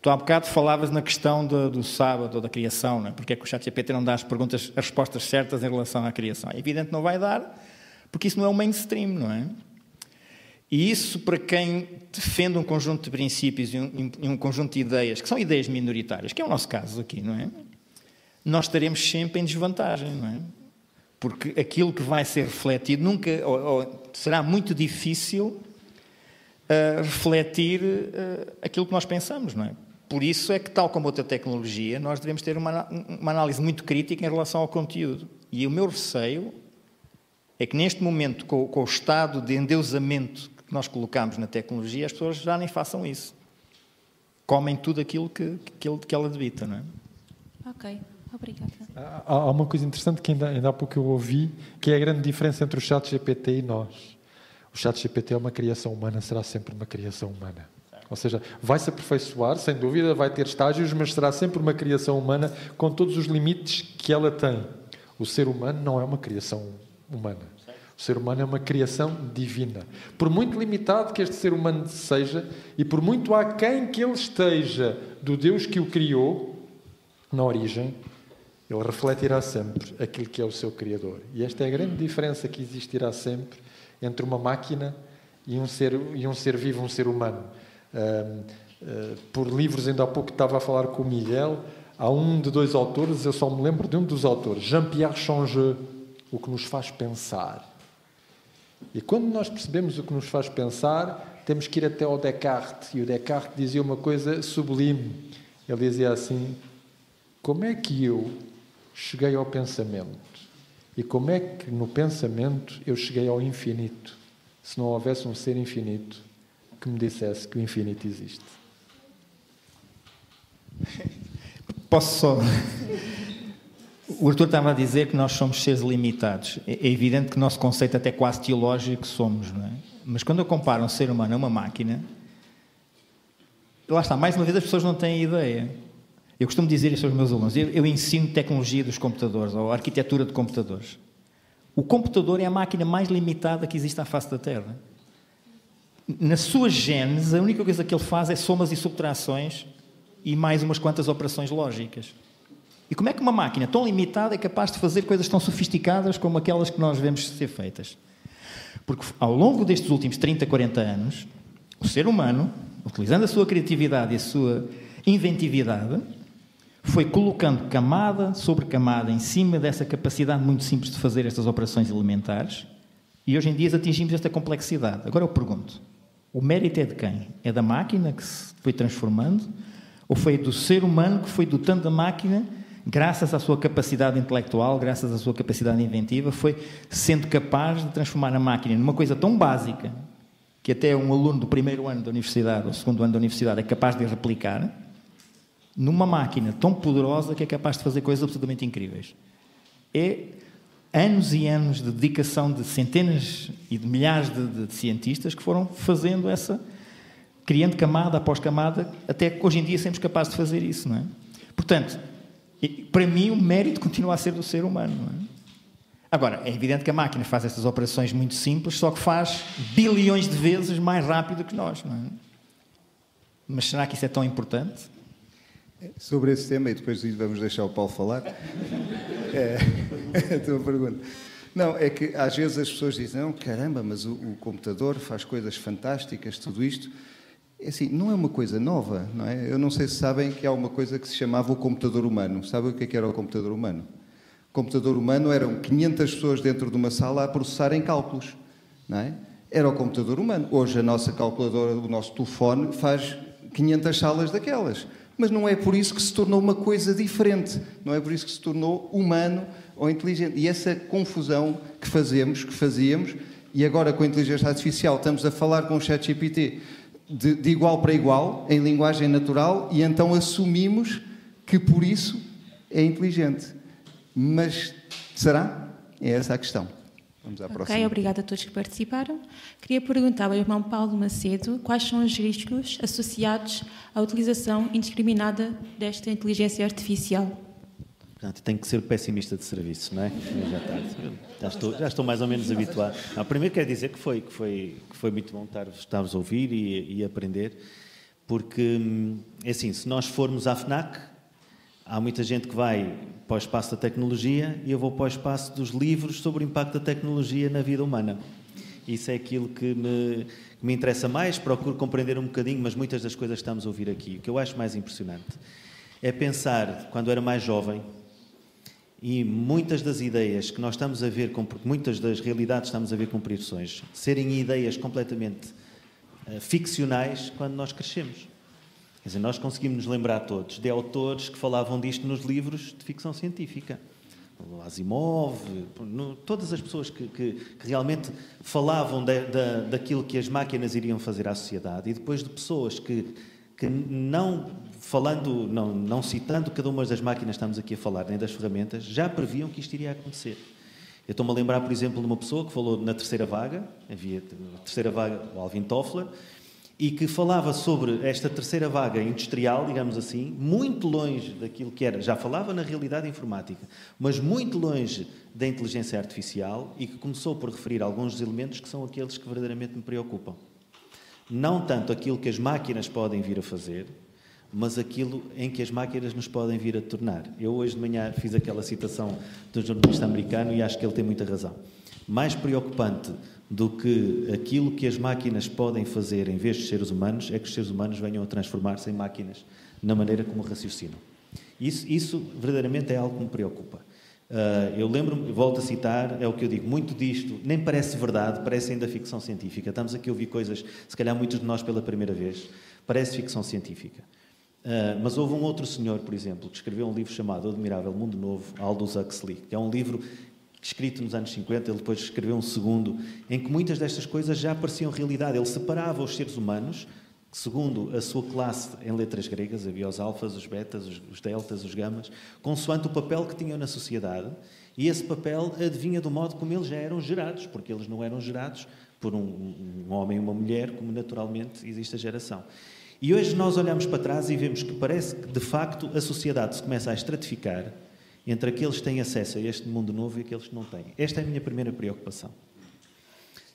Tu há bocado falavas na questão do, do sábado ou da criação, não é? porque é que o ChatGPT não dá as perguntas, as respostas certas em relação à criação? É evidente que não vai dar, porque isso não é o mainstream, não é? E isso, para quem defende um conjunto de princípios e um, um conjunto de ideias, que são ideias minoritárias, que é o nosso caso aqui, não é? nós estaremos sempre em desvantagem, não é? Porque aquilo que vai ser refletido nunca, ou, ou, será muito difícil uh, refletir uh, aquilo que nós pensamos, não é? Por isso é que, tal como outra tecnologia, nós devemos ter uma, uma análise muito crítica em relação ao conteúdo. E o meu receio é que neste momento, com, com, o estado de endeusamento que nós colocamos na tecnologia, as pessoas já nem façam isso. Comem tudo aquilo que, que, que ela debita, não é? Ok. Obrigada. Há uma coisa interessante que ainda, ainda há pouco eu ouvi, que é a grande diferença entre o chat GPT e nós. O chat GPT é uma criação humana, será sempre uma criação humana. Ou seja, vai se aperfeiçoar, sem dúvida, vai ter estágios, mas será sempre uma criação humana com todos os limites que ela tem. O ser humano não é uma criação humana. O ser humano é uma criação divina. Por muito limitado que este ser humano seja e por muito aquém que ele esteja do Deus que o criou, na origem, ele refletirá sempre aquilo que é o seu Criador. E esta é a grande diferença que existirá sempre entre uma máquina e um ser, e um ser vivo, um ser humano. Uh, por livros, ainda há pouco estava a falar com o Miguel, há um de dois autores, eu só me lembro de um dos autores, Jean-Pierre Changeux, O que nos faz pensar. E quando nós percebemos o que nos faz pensar, temos que ir até ao Descartes. E o Descartes dizia uma coisa sublime. Ele dizia assim: Como é que eu cheguei ao pensamento? E como é que no pensamento eu cheguei ao infinito? Se não houvesse um ser infinito que me dissesse que o infinito existe. Posso só. O Arthur estava a dizer que nós somos seres limitados. É evidente que o nosso conceito até quase teológico somos, não é? Mas quando eu comparo um ser humano a uma máquina, lá está, mais uma vez as pessoas não têm ideia. Eu costumo dizer isso aos meus alunos. Eu, eu ensino tecnologia dos computadores, ou arquitetura de computadores. O computador é a máquina mais limitada que existe à face da Terra. Na sua gênese, a única coisa que ele faz é somas e subtrações e mais umas quantas operações lógicas. E como é que uma máquina tão limitada é capaz de fazer coisas tão sofisticadas como aquelas que nós vemos ser feitas? Porque ao longo destes últimos 30, 40 anos, o ser humano, utilizando a sua criatividade e a sua inventividade, foi colocando camada sobre camada em cima dessa capacidade muito simples de fazer estas operações elementares e hoje em dia atingimos esta complexidade. Agora eu pergunto: o mérito é de quem? É da máquina que se foi transformando? Ou foi do ser humano que foi dotando a máquina graças à sua capacidade intelectual, graças à sua capacidade inventiva, foi sendo capaz de transformar a máquina numa coisa tão básica que até um aluno do primeiro ano da universidade ou segundo ano da universidade é capaz de replicar, numa máquina tão poderosa que é capaz de fazer coisas absolutamente incríveis. É anos e anos de dedicação de centenas e de milhares de, de, cientistas que foram fazendo essa, criando camada após camada, até que hoje em dia somos capazes de fazer isso, não é? Portanto, para mim, o mérito continua a ser do ser humano. É? Agora, é evidente que a máquina faz essas operações muito simples, só que faz bilhões de vezes mais rápido que nós. É? Mas será que isso é tão importante? Sobre esse tema, e depois vamos deixar o Paulo falar, é, a tua pergunta. Não, é que às vezes as pessoas dizem, não, caramba, mas o, o computador faz coisas fantásticas, tudo isto. É assim, não é uma coisa nova, não é? Eu não sei se sabem que há uma coisa que se chamava o computador humano. Sabem o que, é que era o computador humano? O computador humano eram 500 pessoas dentro de uma sala a processarem cálculos, não é? Era o computador humano. Hoje a nossa calculadora, o nosso telefone faz 500 salas daquelas. Mas não é por isso que se tornou uma coisa diferente, não é por isso que se tornou humano ou inteligente. E essa confusão que fazemos, que fazíamos, e agora com a inteligência artificial estamos a falar com o ChatGPT de, de igual para igual, em linguagem natural, e então assumimos que por isso é inteligente. Mas será? É essa a questão. Vamos à próxima. Ok, obrigada a todos que participaram. Queria perguntar ao irmão Paulo Macedo quais são os riscos associados à utilização indiscriminada desta inteligência artificial. Portanto, tenho que ser pessimista de serviço, não é? Já, já, estou, já estou mais ou menos habituado. Não, primeiro quero dizer que foi, que foi, que foi muito bom estar, estar a ouvir e, e aprender, porque, hum, é assim, se nós formos à FNAC, há muita gente que vai para o espaço da tecnologia e eu vou para o espaço dos livros sobre o impacto da tecnologia na vida humana. Isso é aquilo que me, que me interessa mais, procuro compreender um bocadinho, mas muitas das coisas que estamos a ouvir aqui. O que eu acho mais impressionante é pensar, quando era mais jovem, e muitas das ideias que nós estamos a ver, muitas das realidades estamos a ver cumprir sonhos, serem ideias completamente uh, ficcionais quando nós crescemos. Quer dizer, nós conseguimos nos lembrar todos de autores que falavam disto nos livros de ficção científica. O Asimov, todas as pessoas que, que, que realmente falavam de, de, daquilo que as máquinas iriam fazer à sociedade, e depois de pessoas que, que não falando, não, não citando cada uma das máquinas que estamos aqui a falar, nem das ferramentas, já previam que isto iria acontecer. Eu estou-me a lembrar, por exemplo, de uma pessoa que falou na terceira vaga, havia a terceira vaga, o Alvin Toffler, e que falava sobre esta terceira vaga industrial, digamos assim, muito longe daquilo que era, já falava na realidade informática, mas muito longe da inteligência artificial e que começou por referir alguns dos elementos que são aqueles que verdadeiramente me preocupam. Não tanto aquilo que as máquinas podem vir a fazer, mas aquilo em que as máquinas nos podem vir a tornar. Eu hoje de manhã fiz aquela citação do jornalista americano e acho que ele tem muita razão. Mais preocupante do que aquilo que as máquinas podem fazer em vez dos seres humanos é que os seres humanos venham a transformar-se em máquinas na maneira como raciocinam. Isso, isso verdadeiramente é algo que me preocupa. Uh, eu lembro-me, volto a citar, é o que eu digo, muito disto nem parece verdade, parece ainda ficção científica. Estamos aqui a ouvir coisas, se calhar muitos de nós pela primeira vez, parece ficção científica. Uh, mas houve um outro senhor, por exemplo, que escreveu um livro chamado Admirável Mundo Novo, Aldous Huxley, que é um livro escrito nos anos 50, ele depois escreveu um segundo, em que muitas destas coisas já pareciam realidade. Ele separava os seres humanos, segundo a sua classe em letras gregas, havia os alfas, os betas, os deltas, os gamas, consoante o papel que tinham na sociedade, e esse papel adivinha do modo como eles já eram gerados, porque eles não eram gerados por um, um homem e uma mulher, como naturalmente existe a geração. E hoje nós olhamos para trás e vemos que parece que, de facto, a sociedade se começa a estratificar entre aqueles que têm acesso a este mundo novo e aqueles que não têm. Esta é a minha primeira preocupação.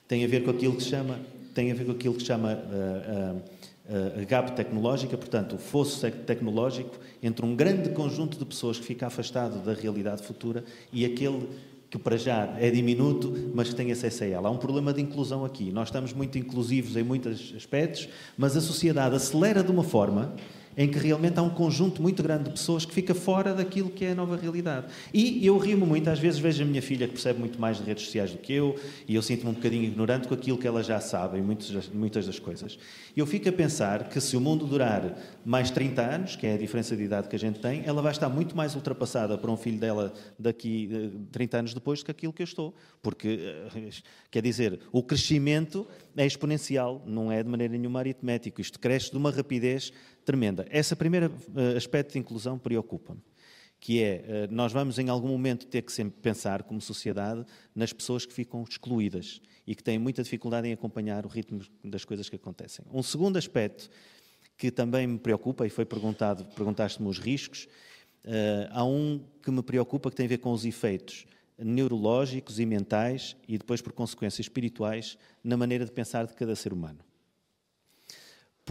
Tem a ver com aquilo que chama, tem a ver com aquilo que chama uh, uh, uh, gap tecnológica, portanto, o fosso tecnológico entre um grande conjunto de pessoas que fica afastado da realidade futura e aquele que para já é diminuto, mas que tem acesso a ela. Há um problema de inclusão aqui. Nós estamos muito inclusivos em muitos aspectos, mas a sociedade acelera de uma forma em que realmente há um conjunto muito grande de pessoas que fica fora daquilo que é a nova realidade. E eu rimo muito, às vezes vejo a minha filha que percebe muito mais de redes sociais do que eu, e eu sinto-me um bocadinho ignorante com aquilo que ela já sabe em muitas, das coisas. E eu fico a pensar que se o mundo durar mais 30 anos, que é a diferença de idade que a gente tem, ela vai estar muito mais ultrapassada para um filho dela daqui 30 eh, anos depois do que aquilo que eu estou. Porque, eh, quer dizer, o crescimento é exponencial, não é de maneira nenhuma aritmético. Isto cresce de uma rapidez tremenda. Esse primeiro uh, aspecto de inclusão preocupa-me, que é, uh, nós vamos em algum momento ter que sempre pensar, como sociedade, nas pessoas que ficam excluídas e que têm muita dificuldade em acompanhar o ritmo das coisas que acontecem. Um segundo aspecto que também me preocupa, e foi perguntado, perguntaste-me os riscos, uh, há um que me preocupa que tem a ver com os efeitos neurológicos e mentais e depois por consequências espirituais na maneira de pensar de cada ser humano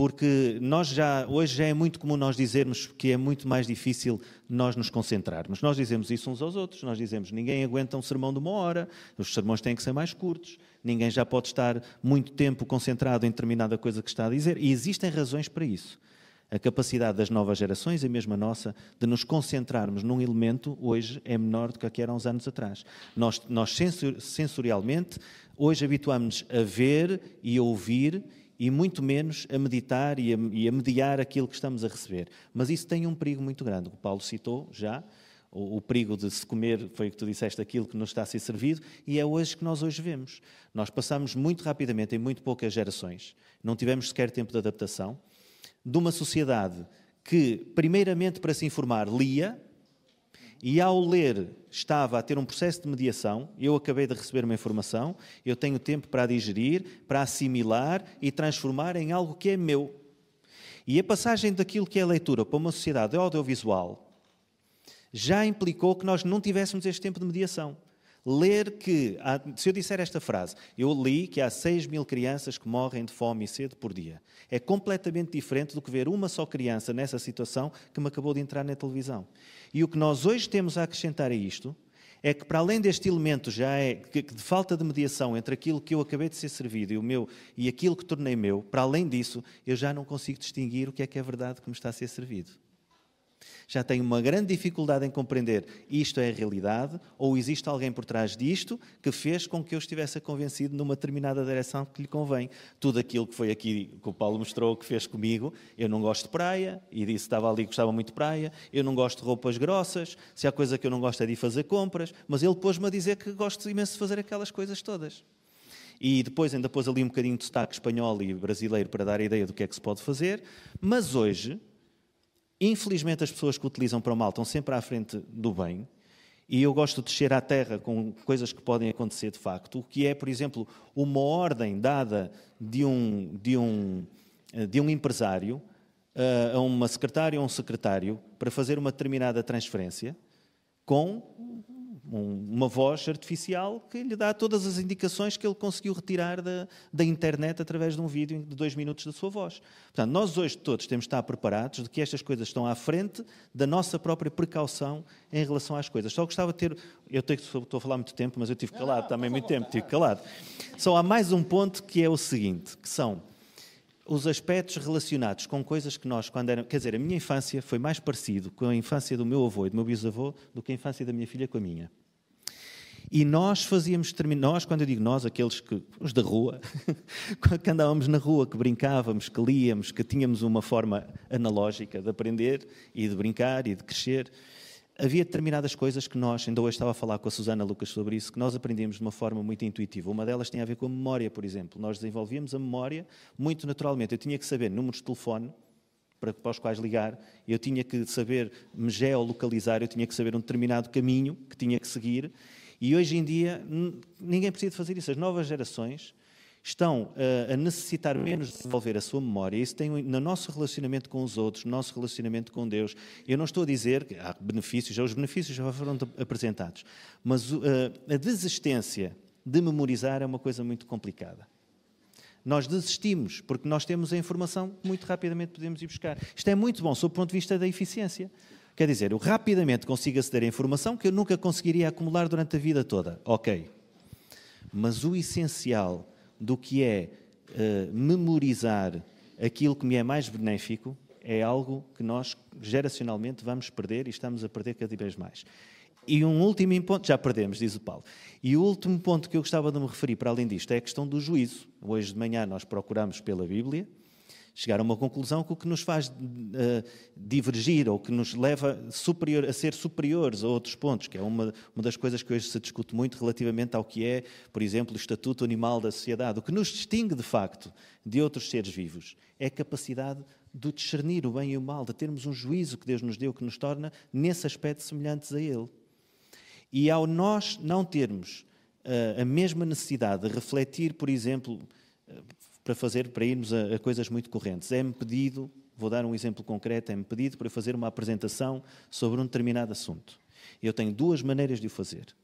porque nós já hoje já é muito comum nós dizermos que é muito mais difícil nós nos concentrarmos. Nós dizemos isso uns aos outros, nós dizemos ninguém aguenta um sermão de uma hora, os sermões têm que ser mais curtos, ninguém já pode estar muito tempo concentrado em determinada coisa que está a dizer, e existem razões para isso. A capacidade das novas gerações, e mesmo a nossa, de nos concentrarmos num elemento, hoje é menor do que a que era uns anos atrás. Nós, nós sensorialmente, hoje habituamos-nos a ver e a ouvir e muito menos a meditar e a, e a, mediar aquilo que estamos a receber. Mas isso tem um perigo muito grande. O Paulo citou já o, o, perigo de se comer, foi o que tu disseste, aquilo que nos está a ser servido, e é hoje que nós hoje vemos. Nós passamos muito rapidamente, em muito poucas gerações, não tivemos sequer tempo de adaptação, de uma sociedade que, primeiramente para se informar, lia, e ao ler estava a ter um processo de mediação, eu acabei de receber uma informação, eu tenho tempo para digerir, para assimilar e transformar em algo que é meu. E a passagem daquilo que é leitura para uma sociedade audiovisual já implicou que nós não tivéssemos este tempo de mediação. Ler que, se eu disser esta frase, eu li que há 6 mil crianças que morrem de fome e sede por dia. É completamente diferente do que ver uma só criança nessa situação que me acabou de entrar na televisão. E o que nós hoje temos a acrescentar a isto é que, para além deste elemento já é de falta de mediação entre aquilo que eu acabei de ser servido e o meu e aquilo que tornei meu, para além disso, eu já não consigo distinguir o que é que é verdade que me está a ser servido já tenho uma grande dificuldade em compreender isto é a realidade ou existe alguém por trás disto que fez com que eu estivesse convencido numa determinada direção que lhe convém. Tudo aquilo que foi aqui que o Paulo mostrou que fez comigo, eu não gosto de praia e disse estava ali gostava muito de praia, eu não gosto de roupas grossas, se há coisa que eu não gosto é de fazer compras, mas ele pôs-me a dizer que gosto imenso de fazer aquelas coisas todas. E depois ainda pôs ali um bocadinho de sotaque espanhol e brasileiro para dar a ideia do que é que se pode fazer, mas hoje Infelizmente, as pessoas que utilizam para o mal estão sempre à frente do bem. E eu gosto de descer à terra com coisas que podem acontecer de facto, o que é, por exemplo, uma ordem dada de um, de um, de um empresário eh, a uma secretária ou um secretário para fazer uma determinada transferência com um, uma voz artificial que lhe dá todas as indicações que ele conseguiu retirar da, da internet através de um vídeo de dois minutos da sua voz. Portanto, nós hoje todos temos de estar preparados de que estas coisas estão à frente da nossa própria precaução em relação às coisas. Só gostava de ter. Eu tenho, estou a falar muito tempo, mas eu tive calado também muito tempo, tive calado. Só há mais um ponto que é o seguinte: que são os aspectos relacionados com coisas que nós, quando eram. Quer dizer, a minha infância foi mais parecido com a infância do meu avô e do meu bisavô do que a infância da minha filha com a minha. E nós fazíamos, nós, quando eu digo nós, aqueles que, os da rua, que andávamos na rua, que brincávamos, que líamos, que tínhamos uma forma analógica de aprender e de brincar e de crescer, havia determinadas coisas que nós, ainda hoje estava a falar com a Susana Lucas sobre isso, que nós aprendíamos de uma forma muito intuitiva. Uma delas tem a ver com a memória, por exemplo. Nós desenvolvíamos a memória muito naturalmente. Eu tinha que saber números de telefone para, para os quais ligar, eu tinha que saber me geolocalizar, eu tinha que saber um determinado caminho que tinha que seguir. E hoje em dia ninguém precisa fazer isso. As novas gerações estão a necessitar menos de desenvolver a sua memória. Isso tem no nosso relacionamento com os outros, no nosso relacionamento com Deus. Eu não estou a dizer que há benefícios, os benefícios já foram apresentados, mas a desistência de memorizar é uma coisa muito complicada. Nós desistimos porque nós temos a informação que muito rapidamente podemos ir buscar. Isto é muito bom sob o ponto de vista da eficiência. Quer dizer, eu rapidamente consigo aceder à informação que eu nunca conseguiria acumular durante a vida toda. Ok. Mas o essencial do que é uh, memorizar aquilo que me é mais benéfico é algo que nós geracionalmente vamos perder e estamos a perder cada vez mais. E um último ponto, já perdemos, diz o Paulo. E o último ponto que eu gostava de me referir, para além disto, é a questão do juízo. Hoje de manhã nós procuramos pela Bíblia chegar a uma conclusão que o que nos faz uh, divergir ou que nos leva superior, a ser superiores a outros pontos, que é uma, uma das coisas que hoje se discute muito relativamente ao que é, por exemplo, o estatuto animal da sociedade. O que nos distingue, de facto, de outros seres vivos é a capacidade de discernir o bem e o mal, de termos um juízo que Deus nos deu que nos torna, nesse aspecto, semelhantes a Ele. E ao nós não termos uh, a mesma necessidade de refletir, por exemplo, para fazer, para irmos a, a coisas muito correntes. É-me pedido, vou dar um exemplo concreto, é-me pedido para fazer uma apresentação sobre um determinado assunto. Eu tenho duas maneiras de o fazer.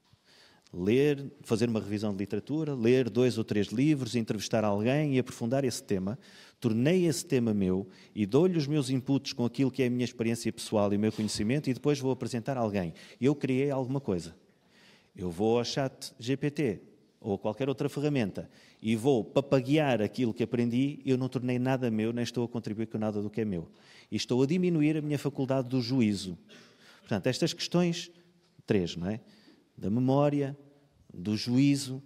Ler, fazer uma revisão de literatura, ler dois ou três livros, entrevistar alguém e aprofundar esse tema. Tornei esse tema meu e dou-lhe os meus inputs com aquilo que é a minha experiência pessoal e o meu conhecimento e depois vou apresentar a alguém. Eu criei alguma coisa. Eu vou ao chat GPT, ou qualquer outra ferramenta e vou papaguear aquilo que aprendi, eu não tornei nada meu, nem estou a contribuir com nada do que é meu. E estou a diminuir a minha faculdade do juízo. Portanto, estas questões, três, não é? Da memória, do juízo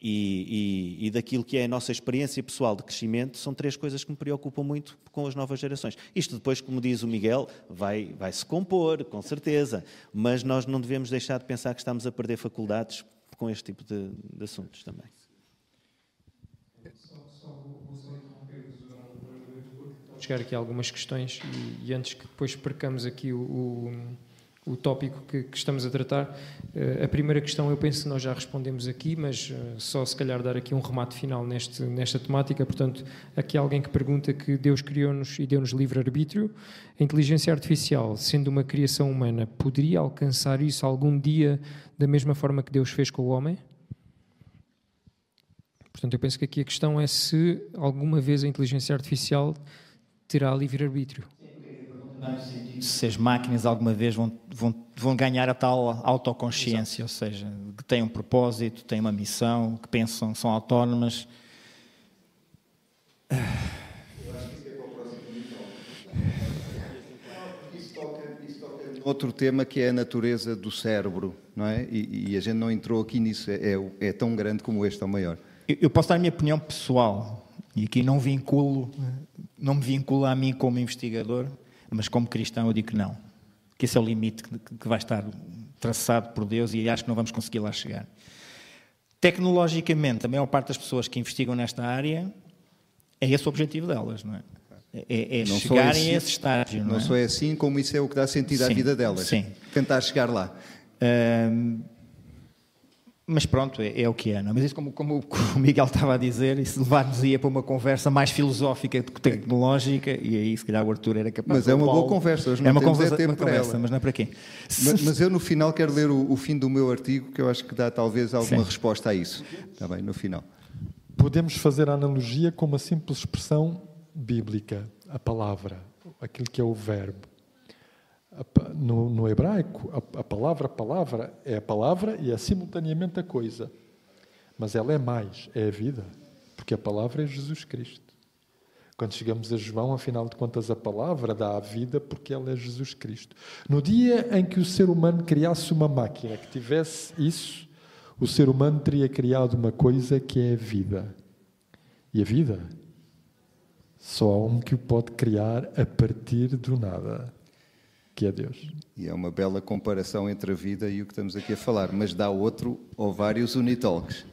e, e, e, daquilo que é a nossa experiência pessoal de crescimento, são três coisas que me preocupam muito com as novas gerações. Isto depois, como diz o Miguel, vai, vai se compor, com certeza, mas nós não devemos deixar de pensar que estamos a perder faculdades com este tipo de, de assuntos também. chegar aqui algumas questões e, e, antes que depois percamos aqui o, o, o tópico que, que, estamos a tratar, uh, a primeira questão eu penso que nós já respondemos aqui, mas uh, só se calhar dar aqui um remate final neste, nesta temática. Portanto, aqui alguém que pergunta que Deus criou-nos e deu-nos livre-arbítrio. A inteligência artificial, sendo uma criação humana, poderia alcançar isso algum dia da mesma forma que Deus fez com o homem? Portanto, eu penso que aqui a questão é se alguma vez a inteligência artificial terá livre-arbítrio. Se as máquinas alguma vez vão, vão, vão ganhar a tal autoconsciência, Exato. ou seja, que têm um propósito, têm uma missão, que pensam, são autónomas. outro tema que é a natureza do cérebro, não é? E, e a gente não entrou aqui nisso, é, é, é tão grande como este, ou maior. Eu, eu, posso dar a minha opinião pessoal, e aqui não vinculo, não me vinculo a mim como investigador, mas como cristão eu digo que não. Que esse é o limite que, vai estar traçado por Deus e acho que não vamos conseguir lá chegar. Tecnologicamente, a maior parte das pessoas que investigam nesta área é esse o objetivo delas, não é? É, é chegarem assim, a esse estágio. Não, não é? só é assim, como isso é o que dá sentido sim, à vida delas. Sim. Tentar chegar lá. Mas pronto, é, é, o que é. Não? É? Mas isso, como, como, o Miguel estava a dizer, isso levar-nos ia para uma conversa mais filosófica do que tecnológica, e aí se calhar o Arthur era capaz Mas é uma boa conversa, hoje não é uma conversa, tempo uma conversa, mas não é para quê? Mas, mas, eu no final quero ler o, o, fim do meu artigo, que eu acho que dá talvez alguma Sim. resposta a isso. Está bem, no final. Podemos fazer a analogia com uma simples expressão bíblica, a palavra, aquilo que é o verbo. No, no hebraico, a, a, palavra palavra é a palavra e é simultaneamente a coisa. Mas ela é mais, é a vida. Porque a palavra é Jesus Cristo. Quando chegamos a João, afinal de contas, a palavra dá a vida porque ela é Jesus Cristo. No dia em que o ser humano criasse uma máquina que tivesse isso, o ser humano teria criado uma coisa que é a vida. E a vida só há um que o pode criar a partir do nada que é Deus. E é uma bela comparação entre a vida e o que estamos aqui a falar, mas dá outro ou vários unitalks.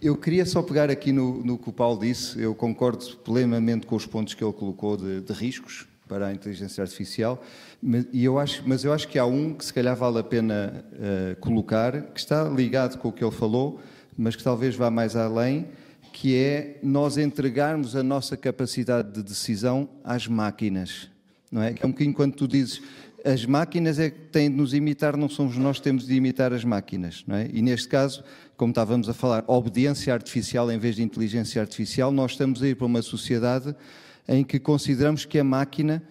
Eu queria só pegar aqui no, no que o Paulo disse, eu concordo plenamente com os pontos que ele colocou de, de riscos para a inteligência artificial, mas, eu acho, mas eu acho que há um que se calhar vale a pena uh, colocar, que está ligado com o que ele falou, mas que talvez vá mais além, que é nós entregarmos a nossa capacidade de decisão às máquinas. Não é? é um bocadinho quando tu dizes as máquinas é que têm de nos imitar, não somos nós que temos de imitar as máquinas. Não é? E neste caso, como estávamos a falar, obediência artificial em vez de inteligência artificial, nós estamos a ir para uma sociedade em que consideramos que a máquina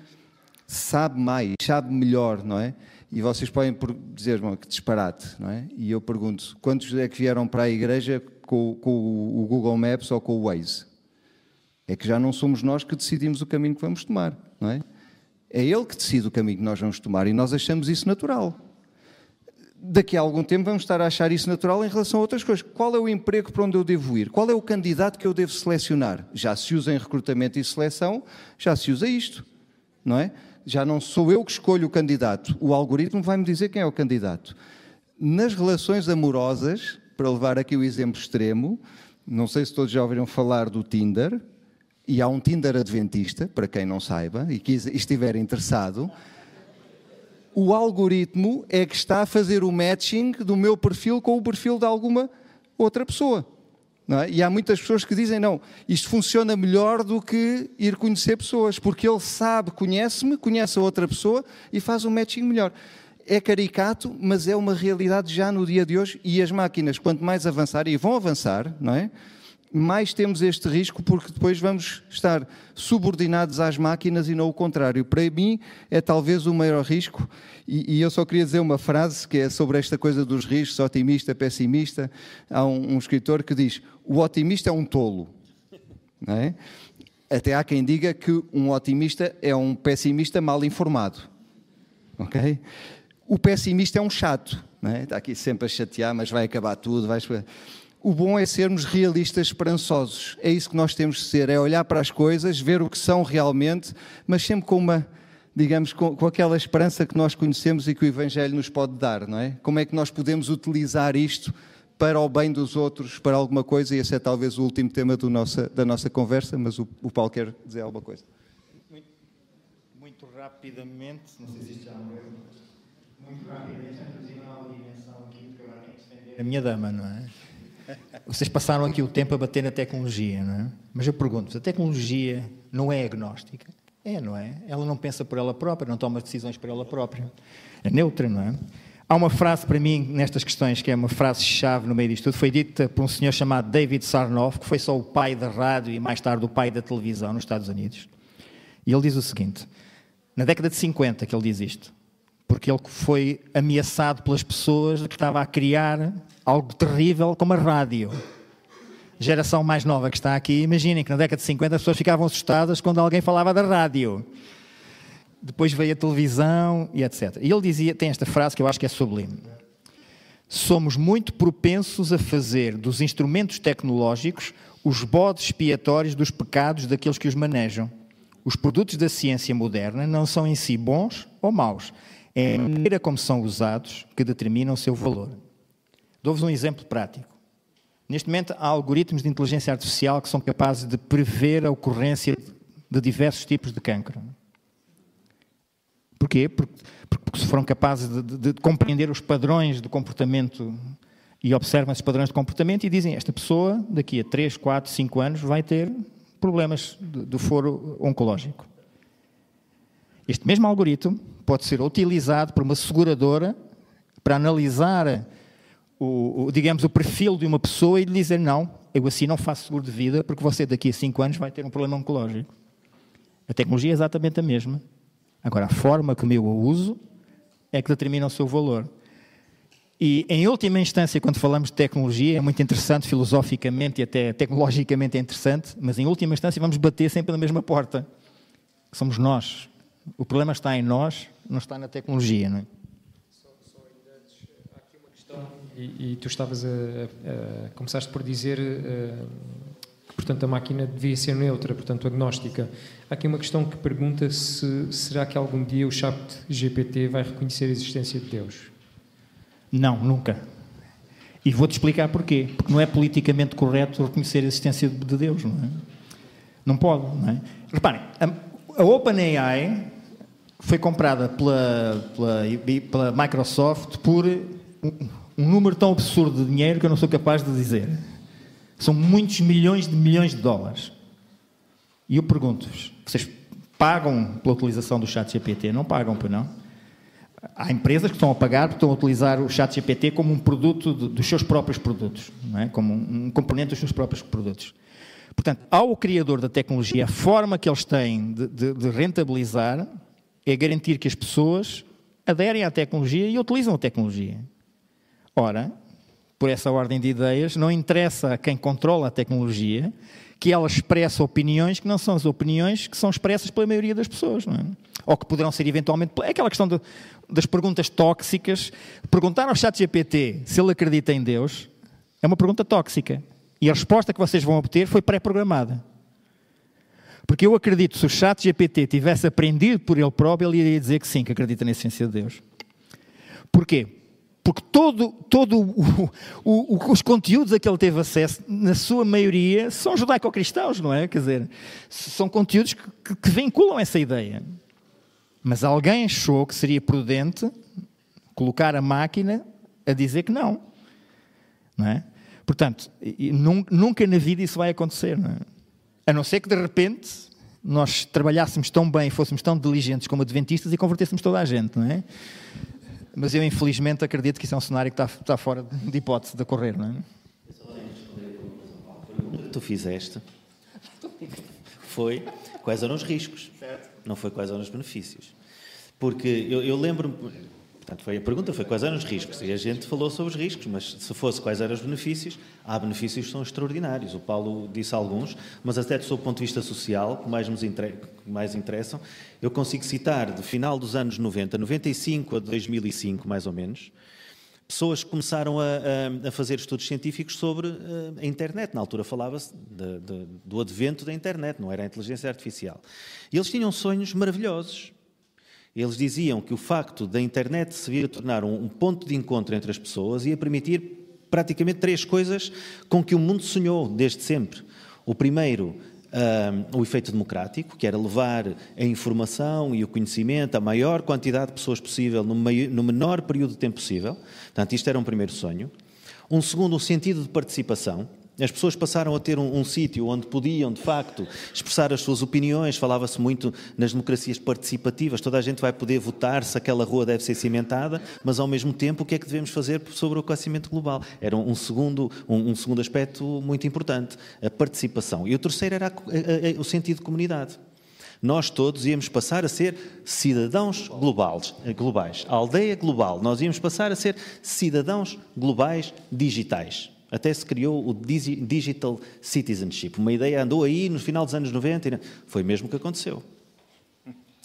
sabe mais, sabe melhor, não é? E vocês podem dizer, que disparate, não é? E eu pergunto, quantos é que vieram para a igreja com, com o Google Maps ou com o Waze? É que já não somos nós que decidimos o caminho que vamos tomar, não é? É Ele que decide o caminho que nós vamos tomar e nós achamos isso natural. Daqui a algum tempo vamos estar a achar isso natural em relação a outras coisas. Qual é o emprego para onde eu devo ir? Qual é o candidato que eu devo selecionar? Já se usa em recrutamento e seleção, já se usa isto, não é? Já não sou eu que escolho o candidato, o algoritmo vai-me dizer quem é o candidato. Nas relações amorosas, para levar aqui o exemplo extremo, não sei se todos já ouviram falar do Tinder, e há um Tinder adventista, para quem não saiba e estiver interessado, o algoritmo é que está a fazer o matching do meu perfil com o perfil de alguma outra pessoa. É? E há muitas pessoas que dizem: não, isto funciona melhor do que ir conhecer pessoas, porque ele sabe, conhece-me, conhece a outra pessoa e faz um matching melhor. É caricato, mas é uma realidade já no dia de hoje. E as máquinas, quanto mais avançarem, e vão avançar, não é? Mais temos este risco porque depois vamos estar subordinados às máquinas e não o contrário. Para mim é talvez o maior risco e, e eu só queria dizer uma frase que é sobre esta coisa dos riscos, otimista, pessimista. Há um, um escritor que diz, o otimista é um tolo. É? Até há quem diga que um otimista é um pessimista mal informado. Ok? O pessimista é um chato. É? Está aqui sempre a chatear, mas vai acabar tudo. Vai... O bom é sermos realistas, esperançosos. É isso que nós temos de ser, é olhar para as coisas, ver o que são realmente, mas sempre com uma, digamos, com, com, aquela esperança que nós conhecemos e que o Evangelho nos pode dar, não é? Como é que nós podemos utilizar isto para o bem dos outros, para alguma coisa, e esse é talvez o último tema nossa, da nossa conversa, mas o, o Paulo quer dizer alguma coisa. Muito, muito rapidamente, não sei se isto já muito rapidamente, uma dimensão aqui, a minha dama, não é? Vocês passaram aqui o tempo a bater na tecnologia, não é? Mas eu pergunto a tecnologia não é agnóstica? É, não é? Ela não pensa por ela própria, não toma decisões por ela própria. É neutra, não é? Há uma frase para mim nestas questões que é uma frase-chave no meio disto tudo. Foi dita por um senhor chamado David Sarnoff, que foi só o pai da rádio e mais tarde o pai da televisão nos Estados Unidos. E ele diz o seguinte: na década de 50 que ele diz isto, porque ele foi ameaçado pelas pessoas que estava a criar algo terrível como a rádio. Geração mais nova que está aqui, imaginem que na década de 50 as pessoas ficavam assustadas quando alguém falava da rádio. Depois veio a televisão e etc. E ele dizia, tem esta frase que eu acho que é sublime. Somos muito propensos a fazer dos instrumentos tecnológicos os bodes expiatórios dos pecados daqueles que os manejam. Os produtos da ciência moderna não são em si bons ou maus. É a maneira como são usados que determina o seu valor. Dou-vos um exemplo prático. Neste momento, há algoritmos de inteligência artificial que são capazes de prever a ocorrência de diversos tipos de cancro. Porquê? Porque, porque foram capazes de, de, de compreender os padrões de comportamento E observam esses padrões de comportamento e dizem: esta pessoa, daqui a 3, 4, 5 anos, vai ter problemas do foro oncológico. Este mesmo algoritmo pode ser utilizado por uma seguradora para analisar o, o, digamos, o perfil de uma pessoa e lhe dizer não, eu assim não faço seguro de vida porque você daqui a 5 anos vai ter um problema oncológico. A tecnologia é exatamente a mesma. Agora, a forma como eu a uso é que determina o seu valor. E, em última instância, quando falamos de tecnologia, é muito interessante filosoficamente e até tecnologicamente é interessante, mas em última instância vamos bater sempre na mesma porta. Somos nós. O problema está em nós, não está na tecnologia, não é? E, e, tu estavas a, a, começaste por dizer uh, que portanto a máquina devia ser neutra, portanto agnóstica. Há aqui uma questão que pergunta se será que algum dia o chat GPT vai reconhecer a existência de Deus? Não, nunca. E vou-te explicar porquê. Porque não é politicamente correto reconhecer a existência de Deus, não é? Não pode, não é? Reparem, a, a OpenAI foi comprada pela, pela, pela Microsoft por um, um número tão absurdo de dinheiro que eu não sou capaz de dizer. São muitos milhões de milhões de dólares. E eu pergunto-vos, vocês pagam pela utilização do chat GPT? Não pagam, pois não? Há empresas que estão a pagar porque estão a utilizar o chat GPT como um produto de, dos seus próprios produtos, é? como um, um componente dos seus próprios produtos. Portanto, ao criador da tecnologia, a forma que eles têm de, de, de rentabilizar é garantir que as pessoas aderem à tecnologia e utilizam a tecnologia. Ora, por essa ordem de ideias, não interessa a quem controla a tecnologia que ela expressa opiniões que não são as opiniões que são expressas pela maioria das pessoas, não é? Ou que poderão ser eventualmente. É aquela questão de, das perguntas tóxicas. Perguntar ao chat GPT se ele acredita em Deus é uma pergunta tóxica. E a resposta que vocês vão obter foi pré-programada. Porque eu acredito, se o chat GPT tivesse aprendido por ele próprio, ele iria dizer que sim, que acredita na essência de Deus. Porquê? Porque todo, todo o, o, os conteúdos a que ele teve acesso, na sua maioria, são judaico-cristãos, não é? Quer dizer, são conteúdos que, que vinculam essa ideia. Mas alguém achou que seria prudente colocar a máquina a dizer que não. Não é? Portanto, nunca na vida isso vai acontecer. Não é? A não ser que de repente nós trabalhássemos tão bem, fôssemos tão diligentes como adventistas e convertêssemos toda a gente, não é? Mas eu, infelizmente, acredito que isso é um cenário que está, está fora de hipótese de ocorrer, não é? Que tu fizeste foi quais eram os riscos, não foi quais eram os benefícios. Porque eu, eu lembro-me, Portanto, foi a pergunta foi quais eram os riscos. E a gente falou sobre os riscos, mas se fosse quais eram os benefícios, há benefícios que são extraordinários. O Paulo disse alguns, mas até do seu ponto de vista social, que mais nos mais interessam, eu consigo citar de final dos anos 90, 95 a 2005, mais ou menos, pessoas que começaram a, a, a fazer estudos científicos sobre uh, a internet. Na altura falava-se do advento da internet, não era a inteligência artificial. E eles tinham sonhos maravilhosos eles diziam que o facto da internet se vir a tornar um, ponto de encontro entre as pessoas ia permitir praticamente três coisas com que o mundo sonhou desde sempre. O primeiro, um, o efeito democrático, que era levar a informação e o conhecimento à maior quantidade de pessoas possível no, maior, no menor período de tempo possível. Portanto, isto era um primeiro sonho. Um segundo, o sentido de participação, as pessoas passaram a ter um, um sítio onde podiam, de facto, expressar as suas opiniões. Falava-se muito nas democracias participativas. Toda a gente vai poder votar se aquela rua deve ser cimentada, mas ao mesmo tempo, o que é que devemos fazer sobre o aquecimento global? Era um segundo, um, um segundo aspecto muito importante, a participação. E o terceiro era a, a, a, o sentido de comunidade nós todos íamos passar a ser cidadãos globais, globais. Aldeia global, nós íamos passar a ser cidadãos globais digitais. Até se criou o Digital Citizenship. Uma ideia andou aí no final dos anos 90. Foi mesmo o que aconteceu.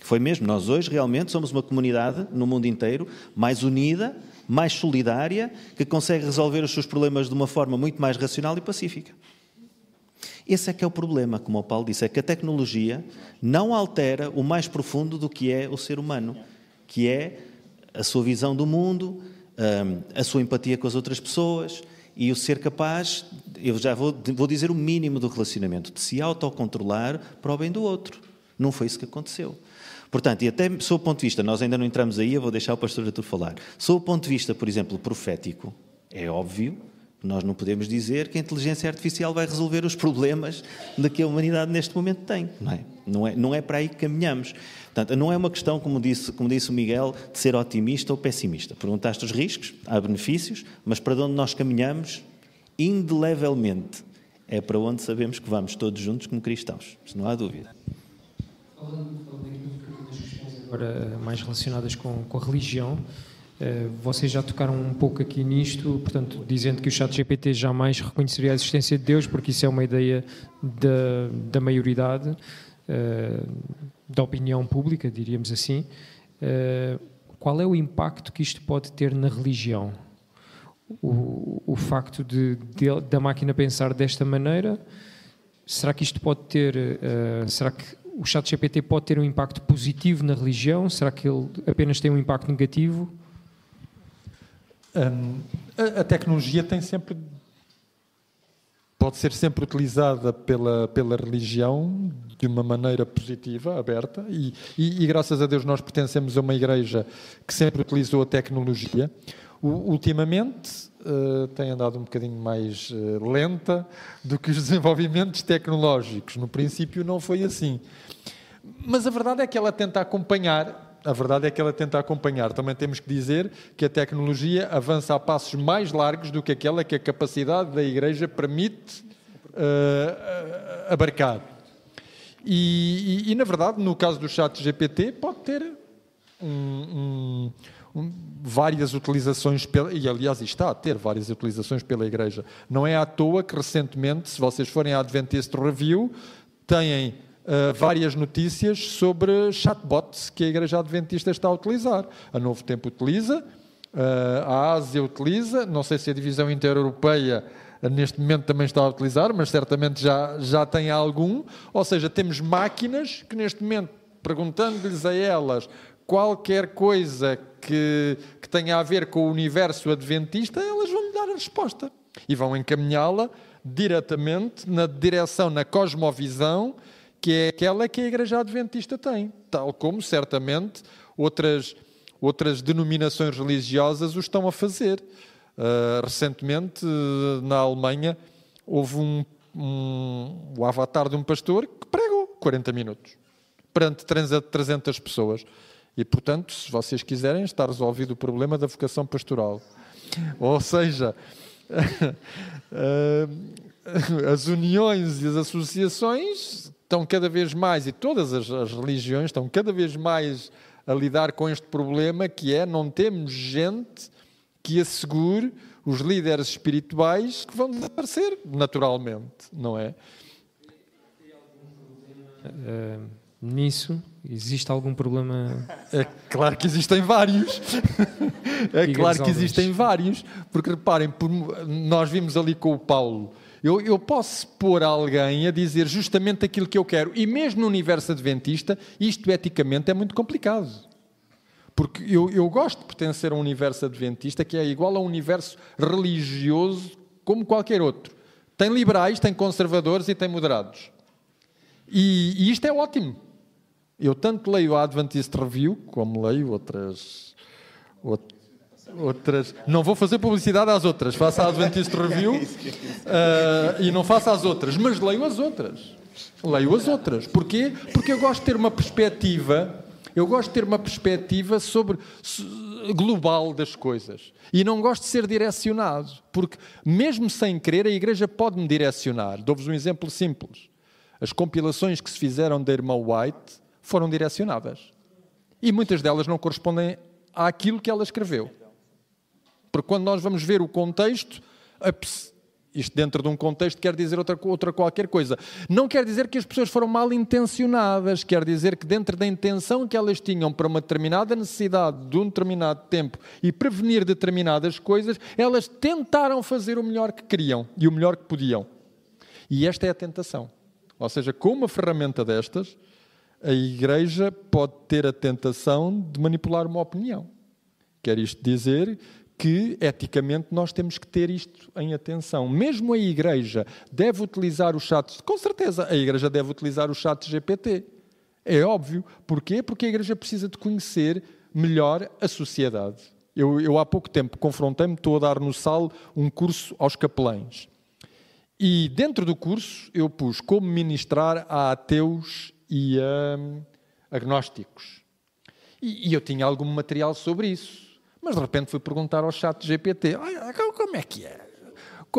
Foi mesmo. Nós hoje realmente somos uma comunidade no mundo inteiro mais unida, mais solidária, que consegue resolver os seus problemas de uma forma muito mais racional e pacífica. Esse é que é o problema, como o Paulo disse, é que a tecnologia não altera o mais profundo do que é o ser humano, que é a sua visão do mundo, hum, a sua empatia com as outras pessoas, e o ser capaz, eu já vou, vou dizer o mínimo do relacionamento, de se autocontrolar para o bem do outro. Não foi isso que aconteceu. Portanto, e até sob o ponto de vista, nós ainda não entramos aí, eu vou deixar o pastor Artur falar. Sob o ponto de vista, por exemplo, profético, é óbvio Nós não podemos dizer que a inteligência artificial vai resolver os problemas que a humanidade neste momento tem. Não é, não é, não é para aí que caminhamos. Portanto, não é uma questão, como disse, como disse o Miguel, de ser otimista ou pessimista. Perguntaste os riscos, há benefícios, mas para onde nós caminhamos, indelevelmente, é para onde sabemos que vamos todos juntos como cristãos. Isso não há dúvida. Agora, mais relacionadas com, com a religião, eh, vocês já tocaram um pouco aqui nisto, portanto, dizendo que o chat GPT jamais reconheceria a existência de Deus, porque isso é uma ideia da, da maioridade, eh, da opinião pública, diríamos assim. Eh, qual é o impacto que isto pode ter na religião? O, o facto de, de, da máquina pensar desta maneira, será que isto pode ter, será que o chat GPT pode ter um impacto positivo na religião? Será que ele apenas tem um impacto negativo? Um, a, a, tecnologia tem sempre pode ser sempre utilizada pela pela religião de uma maneira positiva, aberta e, e, e graças a Deus nós pertencemos a uma igreja que sempre utilizou a tecnologia. Ultimamente uh, tem andado um bocadinho mais uh, lenta do que os desenvolvimentos tecnológicos. No princípio não foi assim. Mas a verdade é que ela tenta acompanhar a verdade é que ela tenta acompanhar. Também temos que dizer que a tecnologia avança a passos mais largos do que aquela que a capacidade da Igreja permite uh, abarcar. E, e, e, na verdade, no caso do chat GPT, pode ter um, um, várias utilizações, pela, e aliás está a ter várias utilizações pela Igreja. Não é à toa que recentemente, se vocês forem à Adventist Review, têm uh, várias notícias sobre chatbots que a Igreja Adventista está a utilizar. A Novo Tempo utiliza, uh, a Ásia utiliza, não sei se a divisão intereuropeia uh, neste momento também está a utilizar, mas certamente já, já tem algum. Ou seja, temos máquinas que neste momento, perguntando-lhes a elas qualquer coisa que, que tenha a ver com o universo adventista, elas vão lhe dar a resposta e vão encaminhá-la diretamente na direção, na cosmovisão que é aquela que a Igreja Adventista tem, tal como certamente outras, outras denominações religiosas o estão a fazer. Uh, recentemente, na Alemanha, houve um, um, o avatar de um pastor que pregou 40 minutos perante 300 pessoas. E, portanto, se vocês quiserem, está resolvido o problema da vocação pastoral. Ou seja, as uniões e as associações estão cada vez mais, e todas as, as, religiões estão cada vez mais a lidar com este problema que é não temos gente que assegure os líderes espirituais que vão desaparecer naturalmente, não é? Uh, nisso existe algum problema? É claro que existem vários. é claro que existem vários, porque reparem, nós vimos ali com o Paulo eu, eu posso pôr alguém a dizer justamente aquilo que eu quero, e mesmo no universo adventista, isto eticamente é muito complicado. Porque eu, eu gosto de pertencer a um universo adventista que é igual a um universo religioso como qualquer outro. Tem liberais, tem conservadores e tem moderados. E, e isto é ótimo. Eu tanto leio a Adventist Review, como leio outras, outras outras. Não vou fazer publicidade às outras, faça a Adventist Review uh, e não faça as outras, mas leio as outras. Leio as outras. Porquê? Porque eu gosto de ter uma perspectiva, eu gosto de ter uma perspectiva sobre global das coisas. E não gosto de ser direcionado, porque mesmo sem querer a igreja pode me direcionar. Dou-vos um exemplo simples. As compilações que se fizeram da irmã White foram direcionadas. E muitas delas não correspondem àquilo que ela escreveu. Porque quando nós vamos ver o contexto, isto dentro de um contexto quer dizer outra, outra qualquer coisa. Não quer dizer que as pessoas foram mal intencionadas, quer dizer que dentro da intenção que elas tinham para uma determinada necessidade de um determinado tempo e prevenir determinadas coisas, elas tentaram fazer o melhor que queriam e o melhor que podiam. E esta é a tentação. Ou seja, com uma ferramenta destas, a igreja pode ter a tentação de manipular uma opinião. Quer isto dizer que eticamente nós temos que ter isto em atenção. Mesmo a Igreja deve utilizar o chat, com certeza, a Igreja deve utilizar o chat GPT. É óbvio. Porquê? Porque a Igreja precisa de conhecer melhor a sociedade. Eu, eu há pouco tempo confrontei-me, estou a dar no SAL um curso aos capelães. E dentro do curso eu pus como ministrar a ateus e a agnósticos. E, e eu tinha algum material sobre isso. Mas de repente fui perguntar ao chat GPT, como é que é?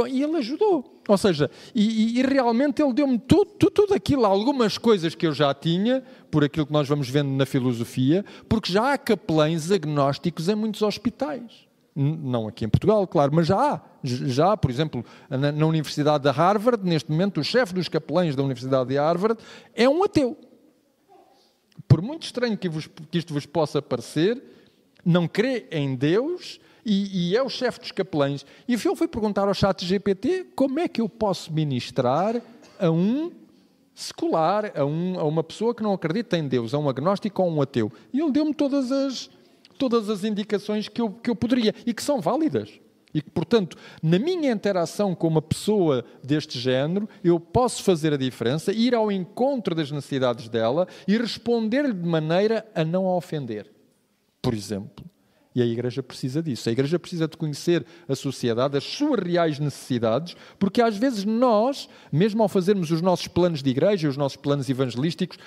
E ele ajudou. Ou seja, e, e realmente ele deu-me tudo, tudo, tudo, aquilo, algumas coisas que eu já tinha, por aquilo que nós vamos vendo na filosofia, porque já há capelães agnósticos em muitos hospitais. Não aqui em Portugal, claro, mas já há. Já por exemplo, na, na Universidade de Harvard, neste momento, o chefe dos capelães da Universidade de Harvard é um ateu. Por muito estranho que, vos, que isto vos possa parecer, não crê em Deus e, e é o chefe dos capelães. E eu fui perguntar ao chat GPT como é que eu posso ministrar a um secular, a, um, a uma pessoa que não acredita em Deus, a um agnóstico ou a um ateu. E ele deu-me todas as, todas as indicações que eu, que eu poderia e que são válidas. E que, portanto, na minha interação com uma pessoa deste género, eu posso fazer a diferença, ir ao encontro das necessidades dela e responder-lhe de maneira a não a ofender. Por exemplo. E a Igreja precisa disso. A Igreja precisa de conhecer a sociedade, as suas reais necessidades, porque às vezes nós, mesmo ao fazermos os nossos planos de igreja, os nossos planos evangelísticos,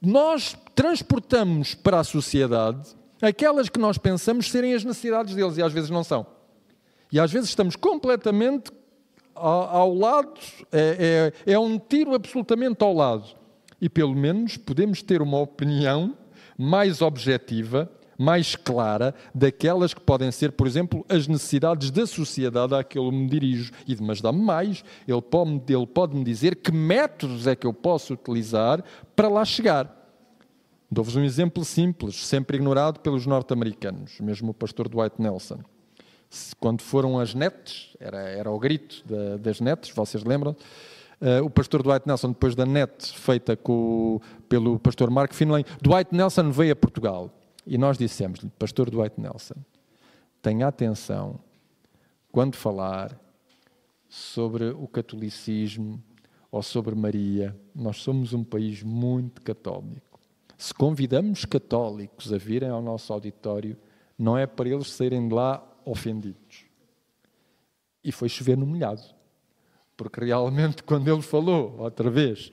nós transportamos para a sociedade aquelas que nós pensamos serem as necessidades deles e às vezes não são. E às vezes estamos completamente ao, lado, é, é, é um tiro absolutamente ao lado. E pelo menos podemos ter uma opinião mais objetiva mais clara daquelas que podem ser, por exemplo, as necessidades da sociedade a que eu me dirijo. E, mas dá-me mais, ele pode-me ele pode dizer que métodos é que eu posso utilizar para lá chegar. Dou-vos um exemplo simples, sempre ignorado pelos norte-americanos, mesmo o pastor Dwight Nelson. Quando foram as nets, era, era o grito da, das nets, vocês lembram? Uh, o pastor Dwight Nelson, depois da net feita com, pelo pastor Mark Finlay, Dwight Nelson veio a Portugal e nós dissemos-lhe, Pastor Dwight Nelson, tenha atenção quando falar sobre o catolicismo ou sobre Maria. Nós somos um país muito católico. Se convidamos católicos a virem ao nosso auditório, não é para eles saírem de lá ofendidos. E foi chover no molhado. Porque realmente, quando ele falou, outra vez,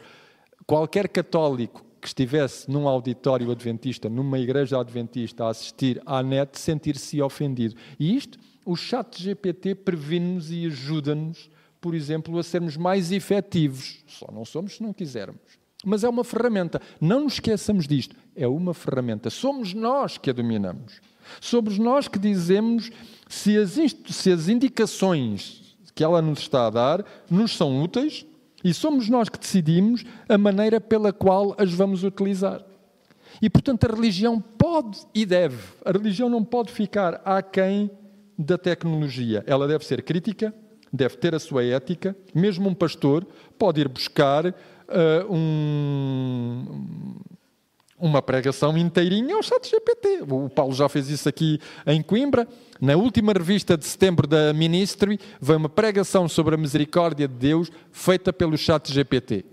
qualquer católico que estivesse num auditório adventista, numa igreja adventista, a assistir à net, sentir-se ofendido. E isto, o chat GPT previne-nos e ajuda-nos, por exemplo, a sermos mais efetivos. Só não somos se não quisermos. Mas é uma ferramenta. Não nos esqueçamos disto. É uma ferramenta. Somos nós que a dominamos. Somos nós que dizemos se as, se as indicações que ela nos está a dar nos são úteis e somos nós que decidimos a maneira pela qual as vamos utilizar. E, portanto, a religião pode e deve. A religião não pode ficar aquém da tecnologia. Ela deve ser crítica, deve ter a sua ética. Mesmo um pastor pode ir buscar uh, um, uma pregação inteirinha ao chat GPT. O Paulo já fez isso aqui em Coimbra. Na última revista de setembro da Ministry, veio uma pregação sobre a misericórdia de Deus feita pelo chat GPT.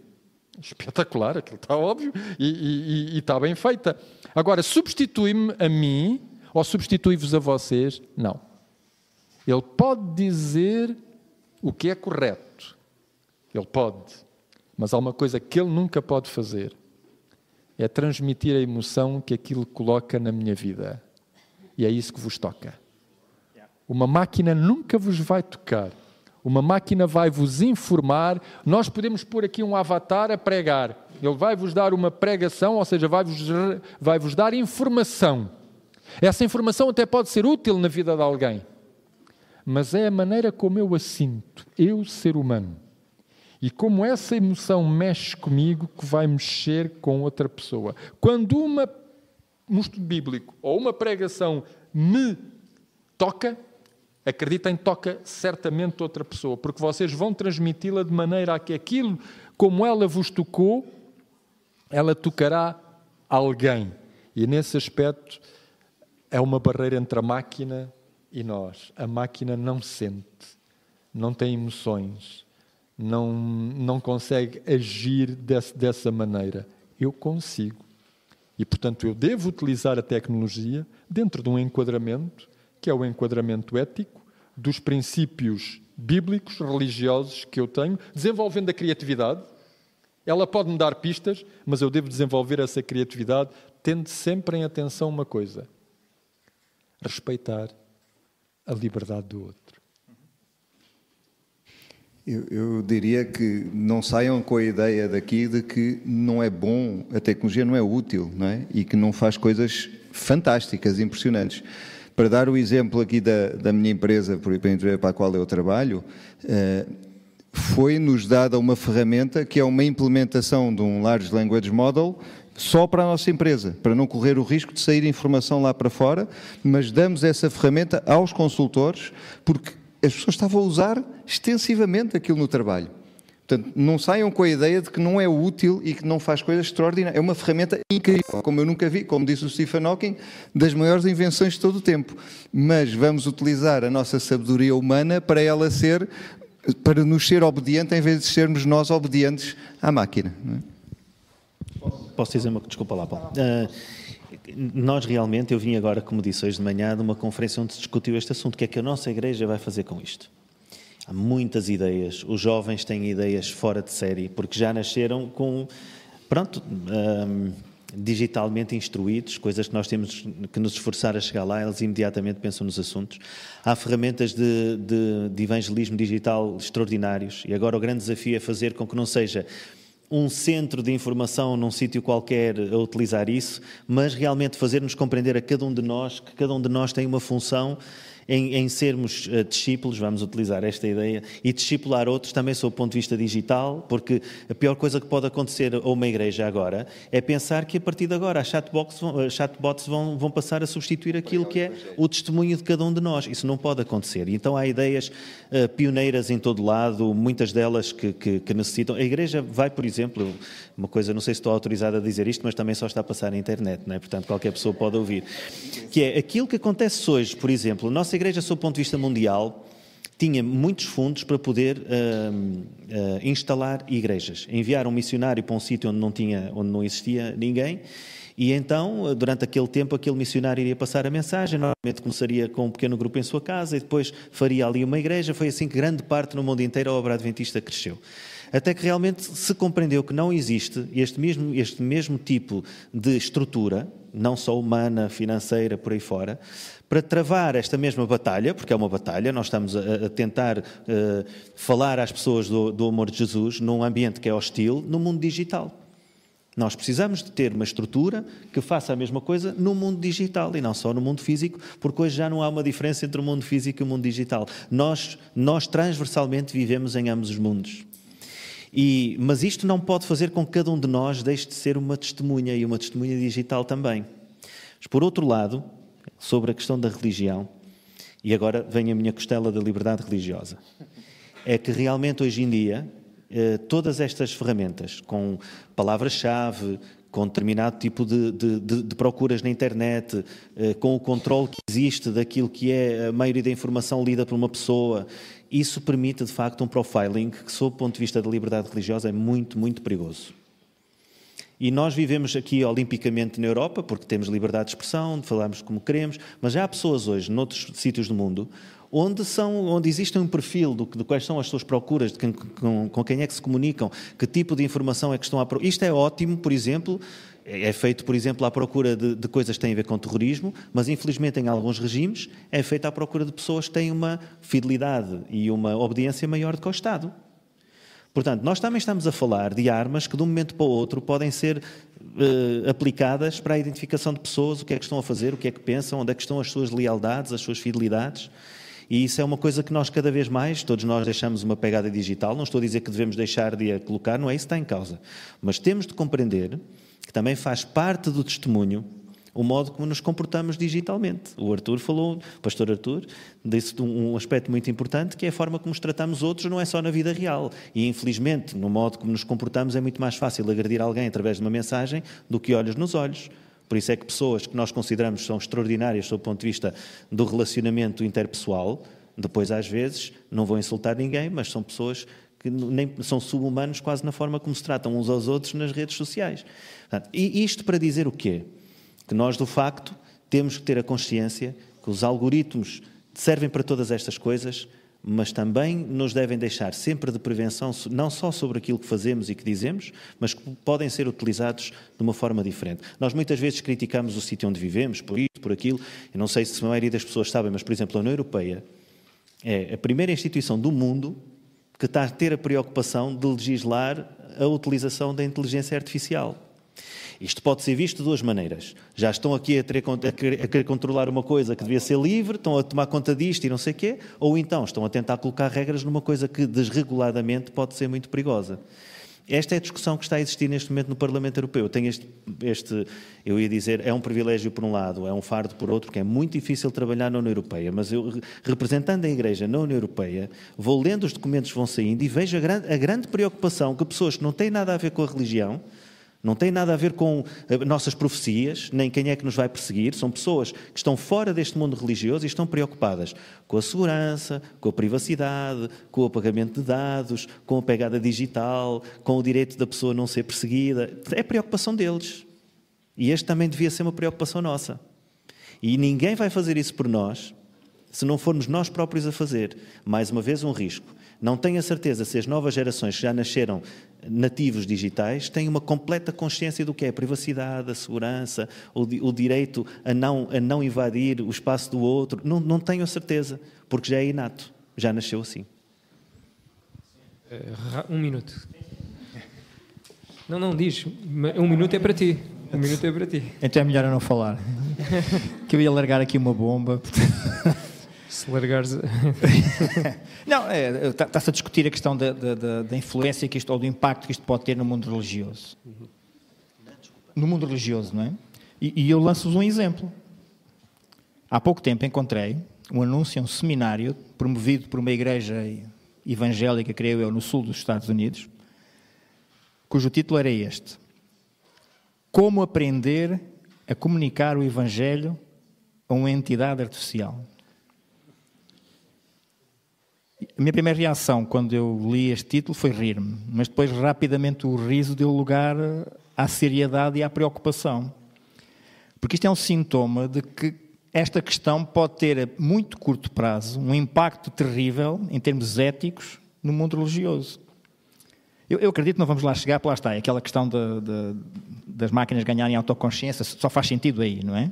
Espetacular, aquilo está óbvio e, e, e está bem feita. Agora, substitui-me a mim ou substitui-vos a vocês? Não. Ele pode dizer o que é correto. Ele pode. Mas há uma coisa que ele nunca pode fazer é transmitir a emoção que aquilo coloca na minha vida. E é isso que vos toca. Uma máquina nunca vos vai tocar. Uma máquina vai vos informar. Nós podemos pôr aqui um avatar a pregar. Ele vai vos dar uma pregação, ou seja, vai vos, vai vos dar informação. Essa informação até pode ser útil na vida de alguém. Mas é a maneira como eu a sinto, eu, ser humano. E como essa emoção mexe comigo, que vai mexer com outra pessoa. Quando uma, um estudo bíblico ou uma pregação me toca, acreditem, toca certamente outra pessoa, porque vocês vão transmiti-la de maneira a que aquilo, como ela vos tocou, ela tocará alguém. E nesse aspecto é uma barreira entre a máquina e nós. A máquina não sente, não tem emoções não, não consegue agir desse, dessa maneira. Eu consigo. E, portanto, eu devo utilizar a tecnologia dentro de um enquadramento que é o enquadramento ético dos princípios bíblicos, religiosos que eu tenho, desenvolvendo a criatividade. Ela pode me dar pistas, mas eu devo desenvolver essa criatividade, tendo sempre em atenção uma coisa: respeitar a liberdade do outro. Eu, eu, diria que não saiam com a ideia daqui de que não é bom, a tecnologia não é útil, não é? E que não faz coisas fantásticas, impressionantes. Para dar o exemplo aqui da, da minha empresa para a qual eu trabalho, eh, foi-nos dada uma ferramenta que é uma implementação de um Large Language Model só para a nossa empresa, para não correr o risco de sair informação lá para fora, mas damos essa ferramenta aos consultores, porque as pessoas estavam a usar extensivamente aquilo no trabalho. Portanto, não saiam com a ideia de que não é útil e que não faz coisas extraordinárias. É uma ferramenta incrível, como eu nunca vi, como disse o Stephen Hawking, das maiores invenções de todo o tempo. Mas vamos utilizar a nossa sabedoria humana para ela ser, para nos ser obediente em vez de sermos nós obedientes à máquina. É? Posso dizer uma desculpa lá, Paulo. Uh, nós realmente, eu vim agora, como disse hoje de manhã, de uma conferência onde se discutiu este assunto. O que é que a nossa igreja vai fazer com isto? Há muitas ideias. Os jovens têm ideias fora de série, porque já nasceram com, pronto, um, digitalmente instruídos, coisas que nós temos que nos esforçar a chegar lá, eles imediatamente pensam nos assuntos. Há ferramentas de, de, de evangelismo digital extraordinários e agora o grande desafio é fazer com que não seja um centro de informação num sítio qualquer a utilizar isso, mas realmente fazer-nos compreender a cada um de nós que cada um de nós tem uma função em, em sermos uh, discípulos, vamos utilizar esta ideia, e discipular outros também sob o ponto de vista digital, porque a pior coisa que pode acontecer a uma igreja agora é pensar que a partir de agora as chatbots vão, chatbots vão, vão passar a substituir aquilo que é o testemunho de cada um de nós. Isso não pode acontecer. E então há ideias uh, pioneiras em todo lado, muitas delas que, que, que, necessitam. A igreja vai, por exemplo, uma coisa, não sei se estou autorizado a dizer isto, mas também só está a passar na internet, não é? portanto qualquer pessoa pode ouvir, que é aquilo que acontece hoje, por exemplo, a nossa Igreja, sob o ponto de vista mundial, tinha muitos fundos para poder uh, uh, instalar igrejas. Enviar um missionário para um sítio onde não, tinha, onde não existia ninguém, e então, durante aquele tempo, aquele missionário iria passar a mensagem. Normalmente começaria com um pequeno grupo em sua casa e depois faria ali uma igreja. Foi assim que grande parte no mundo inteiro a obra adventista cresceu. Até que realmente se compreendeu que não existe este mesmo, este mesmo tipo de estrutura, não só humana, financeira, por aí fora, para travar esta mesma batalha, porque é uma batalha, nós estamos a, a tentar uh, falar às pessoas do, do amor de Jesus num ambiente que é hostil, no mundo digital. Nós precisamos de ter uma estrutura que faça a mesma coisa no mundo digital e não só no mundo físico, porque hoje já não há uma diferença entre o mundo físico e o mundo digital. Nós, nós transversalmente vivemos em ambos os mundos. E, mas isto não pode fazer com que cada um de nós deixe de ser uma testemunha e uma testemunha digital também. Mas, por outro lado, sobre a questão da religião, e agora vem a minha costela da liberdade religiosa, é que realmente hoje em dia eh, todas estas ferramentas, com palavras-chave, com determinado tipo de, de, de, de, procuras na internet, eh, com o controle que existe daquilo que é a maioria da informação lida por uma pessoa, isso permite de facto um profiling que, sob o ponto de vista da liberdade religiosa, é muito, muito perigoso. E nós vivemos aqui olimpicamente na Europa, porque temos liberdade de expressão, falamos como queremos, mas já há pessoas hoje, noutros sítios do mundo, onde, são, onde existe um perfil do, de quais são as suas procuras, de quem, com, com, quem é que se comunicam, que tipo de informação é que estão a procurar. Isto é ótimo, por exemplo, é, é feito, por exemplo, à procura de, de, coisas que têm a ver com terrorismo, mas infelizmente em alguns regimes é feito à procura de pessoas que têm uma fidelidade e uma obediência maior do que ao Estado. Portanto, nós também estamos a falar de armas que de um momento para o outro podem ser uh, aplicadas para a identificação de pessoas, o que é que estão a fazer, o que é que pensam, onde é que estão as suas lealdades, as suas fidelidades. E isso é uma coisa que nós cada vez mais, todos nós deixamos uma pegada digital. Não estou a dizer que devemos deixar de a colocar, não é isso que está em causa. Mas temos de compreender que também faz parte do testemunho o modo como nos comportamos digitalmente. O Arthur falou, o pastor Arthur, disse um aspecto muito importante, que é a forma como nos tratamos outros, não é só na vida real. E, infelizmente, no modo como nos comportamos, é muito mais fácil agredir alguém através de uma mensagem do que olhos nos olhos. Por isso é que pessoas que nós consideramos são extraordinárias sob o ponto de vista do relacionamento interpessoal, depois, às vezes, não vão insultar ninguém, mas são pessoas que nem, são sub-humanos quase na forma como se tratam uns aos outros nas redes sociais. Portanto, e isto para dizer o quê? Que nós, do facto, temos que ter a consciência que os algoritmos servem para todas estas coisas, mas também nos devem deixar sempre de prevenção, não só sobre aquilo que fazemos e que dizemos, mas que podem ser utilizados de uma forma diferente. Nós muitas vezes criticamos o sítio onde vivemos, por isso, por aquilo. Não sei se a maioria das pessoas sabem, mas, por exemplo, a União Europeia é a primeira instituição do mundo que está a ter a preocupação de legislar a utilização da inteligência artificial. Isto pode ser visto de duas maneiras. Já estão aqui a, a, querer, a, querer, controlar uma coisa que devia ser livre, estão a tomar conta disto e não sei o quê, ou então estão a tentar colocar regras numa coisa que desreguladamente pode ser muito perigosa. Esta é a discussão que está a existir neste momento no Parlamento Europeu. Tem este, este, eu ia dizer, é um privilégio por um lado, é um fardo por outro, que é muito difícil trabalhar na União Europeia, mas eu, representando a Igreja na União Europeia, vou lendo os documentos que vão saindo e vejo a grande, a grande preocupação que pessoas que não têm nada a ver com a religião, não tem nada a ver com eh, nossas profecias, nem quem é que nos vai perseguir. São pessoas que estão fora deste mundo religioso e estão preocupadas com a segurança, com a privacidade, com o pagamento de dados, com a pegada digital, com o direito da pessoa não ser perseguida. É preocupação deles. E este também devia ser uma preocupação nossa. E ninguém vai fazer isso por nós se não formos nós próprios a fazer. Mais uma vez, um risco. Não tenho a certeza se as novas gerações que já nasceram nativos digitais têm uma completa consciência do que é a privacidade, a segurança, o, o direito a não, a não invadir o espaço do outro. Não, não tenho a certeza, porque já é inato, já nasceu assim. Eh, um minuto. Não, não, diz. Um minuto é para ti. Um minuto é para ti. Então é melhor eu não falar. que eu ia largar aqui uma bomba. Se largares. não, é, está-se a discutir a questão da, da, da, influência que isto, ou do impacto que isto pode ter no mundo religioso. No mundo religioso, não é? E, e eu lanço-vos um exemplo. Há pouco tempo encontrei um anúncio, um seminário promovido por uma igreja evangélica, creio eu, no sul dos Estados Unidos, cujo título era este: Como aprender a comunicar o Evangelho a uma entidade artificial. A minha primeira reação quando eu li este título foi rir-me, mas depois rapidamente o riso deu lugar à seriedade e à preocupação. Porque isto é um sintoma de que esta questão pode ter a muito curto prazo um impacto terrível em termos éticos no mundo religioso. Eu, eu acredito que não vamos lá chegar, lá está, é aquela questão de, de, das máquinas ganharem autoconsciência, só faz sentido aí, não é?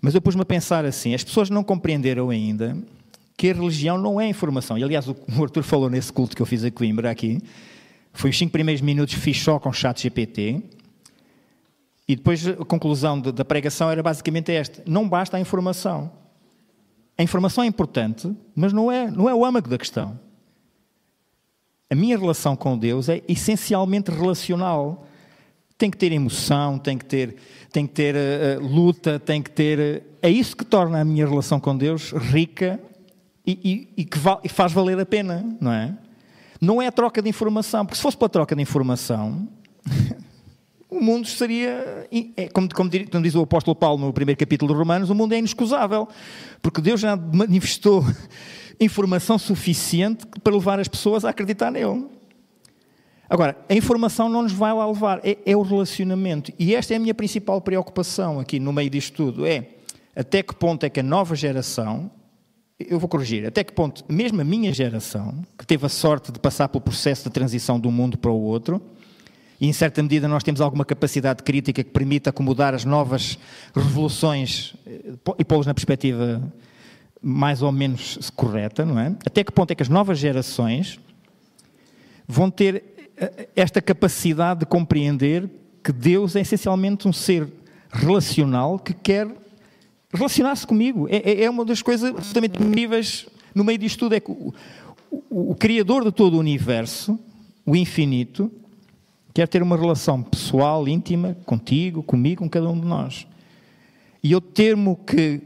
Mas eu pus-me a pensar assim: as pessoas não compreenderam ainda que a religião não é informação. E, aliás, o Arthur falou nesse culto que eu fiz a Coimbra aqui, foi os cinco primeiros minutos fiz só com chat GPT, e depois a conclusão da pregação era basicamente esta: não basta a informação. A informação é importante, mas não é, não é o âmago da questão. A minha relação com Deus é essencialmente relacional. Tem que ter emoção, tem que ter, tem que ter uh, luta, tem que ter. Uh, é isso que torna a minha relação com Deus rica e, e, e que faz valer a pena, não é? Não é a troca de informação, porque se fosse para troca de informação, o mundo seria, é, como, como, como, diz o apóstolo Paulo no primeiro capítulo de Romanos, o mundo é inexcusável, porque Deus já manifestou informação suficiente para levar as pessoas a acreditar nele. Agora, a informação não nos vai lá levar, é, é o relacionamento. E esta é a minha principal preocupação aqui no meio disto tudo, é até que ponto é que a nova geração eu vou corrigir, até que ponto, mesmo a minha geração, que teve a sorte de passar pelo processo de transição de um mundo para o outro, e em certa medida nós temos alguma capacidade crítica que permite acomodar as novas revoluções eh, e pô-las na perspectiva mais ou menos correta, não é? Até que ponto é que as novas gerações vão ter eh, esta capacidade de compreender que Deus é essencialmente um ser relacional que quer relacionar-se comigo. É, é, é, uma das coisas absolutamente incríveis no meio disto tudo. É que o, o, o, Criador de todo o universo, o infinito, quer ter uma relação pessoal, íntima, contigo, comigo, com cada um de nós. E eu temo que,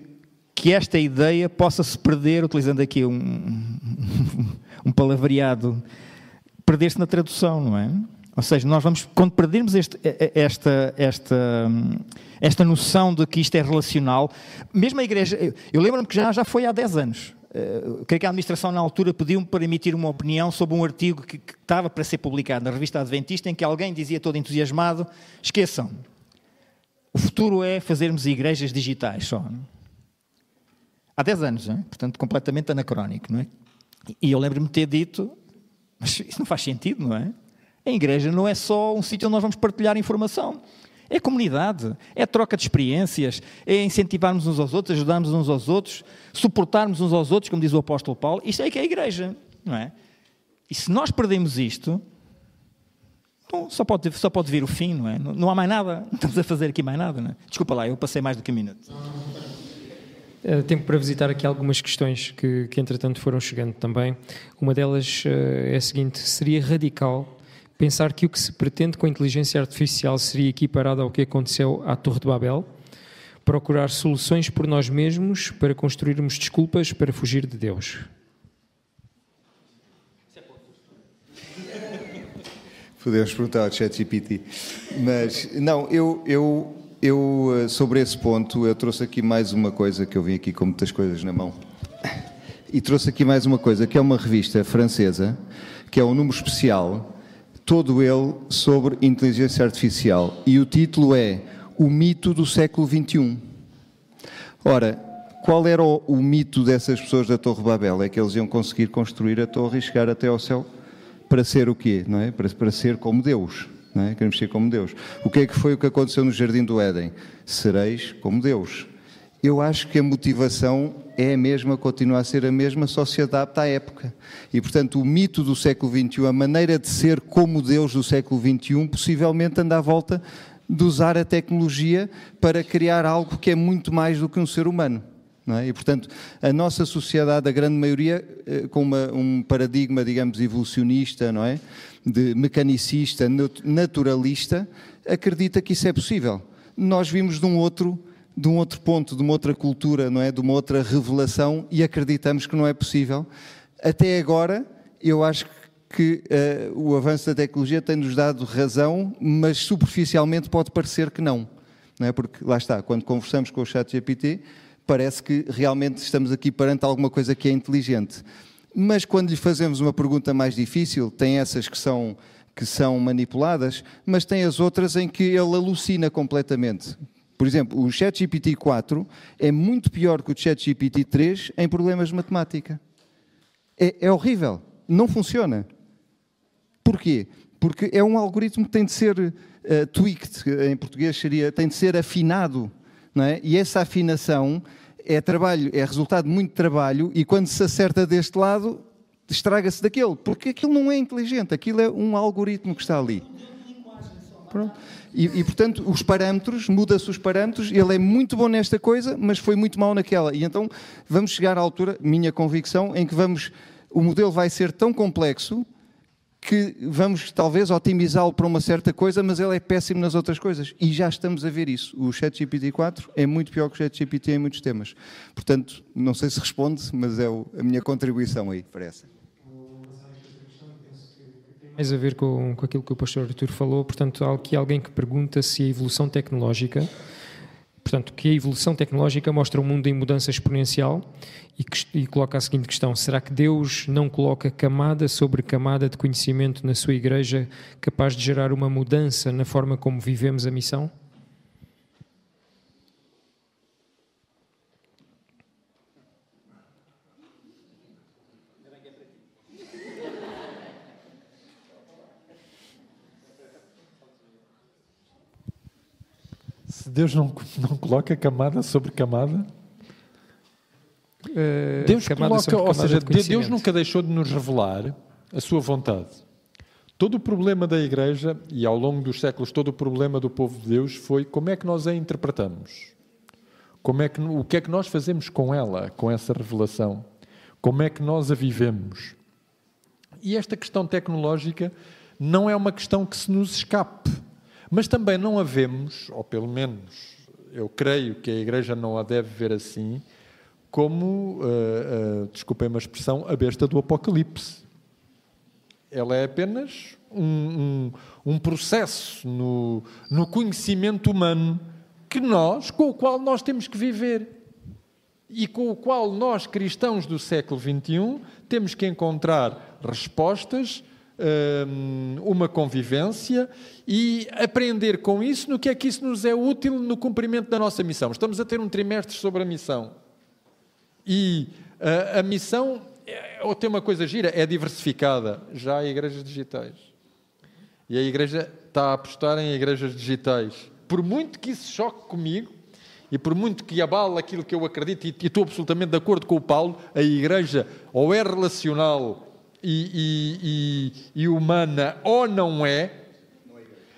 que esta ideia possa se perder, utilizando aqui um, um palavreado, perder-se na tradução, não é? Ou seja, nós vamos, quando perdermos este, esta, esta, esta noção de que isto é relacional, mesmo a igreja, eu lembro-me que já, já foi há 10 anos. Uh, creio que a administração na altura pediu-me para emitir uma opinião sobre um artigo que, que, estava para ser publicado na revista Adventista, em que alguém dizia todo entusiasmado: esqueçam, o futuro é fazermos igrejas digitais só. Há 10 anos, é? portanto, completamente anacrónico, não é? E eu lembro-me de ter dito, mas isso não faz sentido, não é? A igreja não é só um sítio onde nós vamos partilhar informação. É comunidade, é troca de experiências, é incentivarmos uns aos outros, ajudarmos uns aos outros, suportarmos uns aos outros, como diz o apóstolo Paulo. Isto é que é a igreja, não é? E se nós perdemos isto, então só pode, só pode vir o fim, não é? Não, não há mais nada, não estamos a fazer aqui mais nada, não é? Desculpa lá, eu passei mais do que um minuto. Uh, tempo para visitar aqui algumas questões que, que entretanto foram chegando também. Uma delas uh, é a seguinte: seria radical pensar que o que se pretende com a inteligência artificial seria equiparado ao que aconteceu à Torre de Babel? Procurar soluções por nós mesmos para construirmos desculpas para fugir de Deus? Podemos perguntar ao ChatGPT. Mas, não, eu, eu, eu, eh, sobre esse ponto, eu trouxe aqui mais uma coisa, que eu vim aqui com muitas coisas na mão. E trouxe aqui mais uma coisa, que é uma revista francesa, que é um número especial, todo ele sobre inteligência artificial. E o título é O Mito do Século XXI. Ora, qual era o, o mito dessas pessoas da Torre Babel? É que eles iam conseguir construir a torre e chegar até ao céu? para ser o quê? Não é? para, para ser como Deus. Não é? Queremos ser como Deus. O que é que foi o que aconteceu no Jardim do Éden? Sereis como Deus. Eu acho que a motivação é a mesma, continua a ser a mesma, só se adapta à época. E, portanto, o mito do século XXI, a maneira de ser como Deus do século XXI, possivelmente anda à volta de usar a tecnologia para criar algo que é muito mais do que um ser humano. É? E, portanto, a nossa sociedade, a grande maioria, eh, com uma, um paradigma, digamos, evolucionista, não é? de mecanicista, naturalista, acredita que isso é possível. Nós vimos de um outro, de um outro ponto, de uma outra cultura, não é? de uma outra revelação e acreditamos que não é possível. Até agora, eu acho que uh, o avanço da tecnologia tem-nos dado razão, mas superficialmente pode parecer que não. não é? Porque, lá está, quando conversamos com o chat GPT, parece que realmente estamos aqui perante alguma coisa que é inteligente. Mas quando lhe fazemos uma pergunta mais difícil, tem essas que são, que são manipuladas, mas tem as outras em que ele alucina completamente. Por exemplo, o ChatGPT 4 é muito pior que o ChatGPT 3 em problemas de matemática. É, é horrível. Não funciona. Porquê? Porque é um algoritmo que tem de ser uh, tweaked, em português seria, tem de ser afinado não é? E essa afinação é trabalho, é resultado de muito trabalho e quando se acerta deste lado, estraga-se daquele, porque aquilo não é inteligente, aquilo é um algoritmo que está ali. E, e, portanto, os parâmetros, muda-se os parâmetros, ele é muito bom nesta coisa, mas foi muito mau naquela. E então vamos chegar à altura, minha convicção, em que vamos, o modelo vai ser tão complexo que vamos talvez otimizá-lo para uma certa coisa, mas ele é péssimo nas outras coisas. E já estamos a ver isso. O ChatGPT 4 é muito pior que o ChatGPT em muitos temas. Portanto, não sei se responde, mas é a minha contribuição aí para essa. Mais a ver com, com aquilo que o pastor Artur falou, portanto, há aqui alguém que pergunta se a evolução tecnológica Portanto, que a evolução tecnológica mostra um mundo em mudança exponencial e, que, e, coloca a seguinte questão: será que Deus não coloca camada sobre camada de conhecimento na sua igreja capaz de gerar uma mudança na forma como vivemos a missão? Se Deus não, não coloca camada sobre camada, uh, Deus camada coloca, ou seja, Deus nunca deixou de nos revelar a sua vontade. Todo o problema da Igreja e ao longo dos séculos todo o problema do povo de Deus foi como é que nós a interpretamos, como é que o que é que nós fazemos com ela, com essa revelação, como é que nós a vivemos. E esta questão tecnológica não é uma questão que se nos escape. Mas também não a vemos, ou pelo menos eu creio que a Igreja não a deve ver assim, como, uh, uh, desculpem uma expressão, a besta do Apocalipse. Ela é apenas um, um, um processo no, no conhecimento humano que nós, com o qual nós temos que viver e com o qual nós, cristãos do século XXI, temos que encontrar respostas uma convivência e aprender com isso no que é que isso nos é útil no cumprimento da nossa missão. Estamos a ter um trimestre sobre a missão. E a missão, é, ou tem uma coisa gira, é diversificada. Já há igrejas digitais. E a igreja está a apostar em igrejas digitais. Por muito que isso choque comigo, e por muito que abale aquilo que eu acredito, e estou absolutamente de acordo com o Paulo, a igreja ou é relacional e, e, e humana ou não é,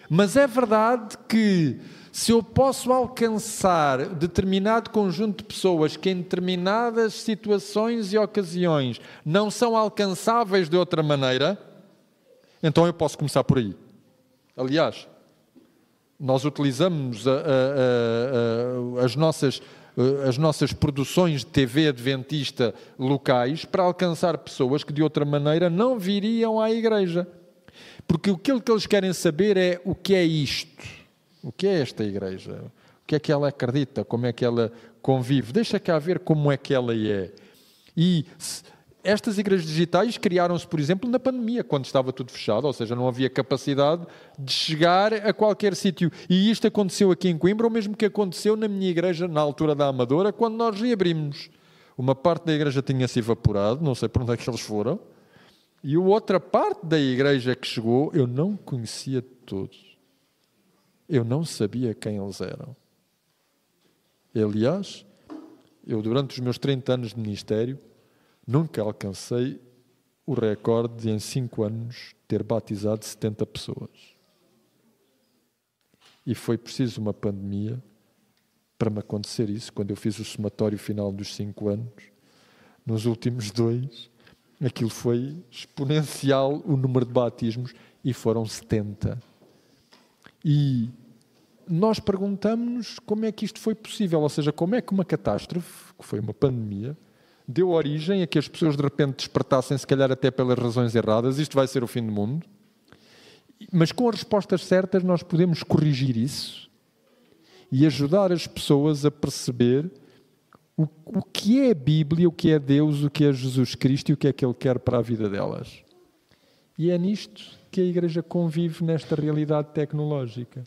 mas é verdade que se eu posso alcançar determinado conjunto de pessoas que em determinadas situações e ocasiões não são alcançáveis de outra maneira, então eu posso começar por aí. Aliás, nós utilizamos a, a, a, as, nossas, as nossas produções de TV adventista locais para alcançar pessoas que de outra maneira não viriam à igreja. Porque aquilo que eles querem saber é o que é isto, o que é esta igreja, o que é que ela acredita, como é que ela convive. Deixa cá ver como é que ela é. E estas igrejas digitais criaram-se, por exemplo, na pandemia, quando estava tudo fechado, ou seja, não havia capacidade de chegar a qualquer sítio. E isto aconteceu aqui em Coimbra, ou mesmo que aconteceu na minha igreja, na altura da Amadora, quando nós reabrimos. Uma parte da igreja tinha-se evaporado, não sei por onde é que eles foram, e a outra parte da igreja que chegou, eu não conhecia todos. Eu não sabia quem eles eram. Aliás, eu durante os meus 30 anos de ministério, Nunca alcancei o recorde de, em 5 anos, ter batizado 70 pessoas. E foi preciso uma pandemia para me acontecer isso, quando eu fiz o somatório final dos 5 anos. Nos últimos dois, aquilo foi exponencial o número de batismos e foram 70. E nós perguntamos-nos como é que isto foi possível, ou seja, como é que uma catástrofe, que foi uma pandemia, deu origem a que as pessoas de repente despertassem, se calhar até pelas razões erradas, isto vai ser o fim do mundo. Mas com as respostas certas nós podemos corrigir isso e ajudar as pessoas a perceber o, o que é a Bíblia, o que é Deus, o que é Jesus Cristo e o que é que Ele quer para a vida delas. E é nisto que a Igreja convive nesta realidade tecnológica.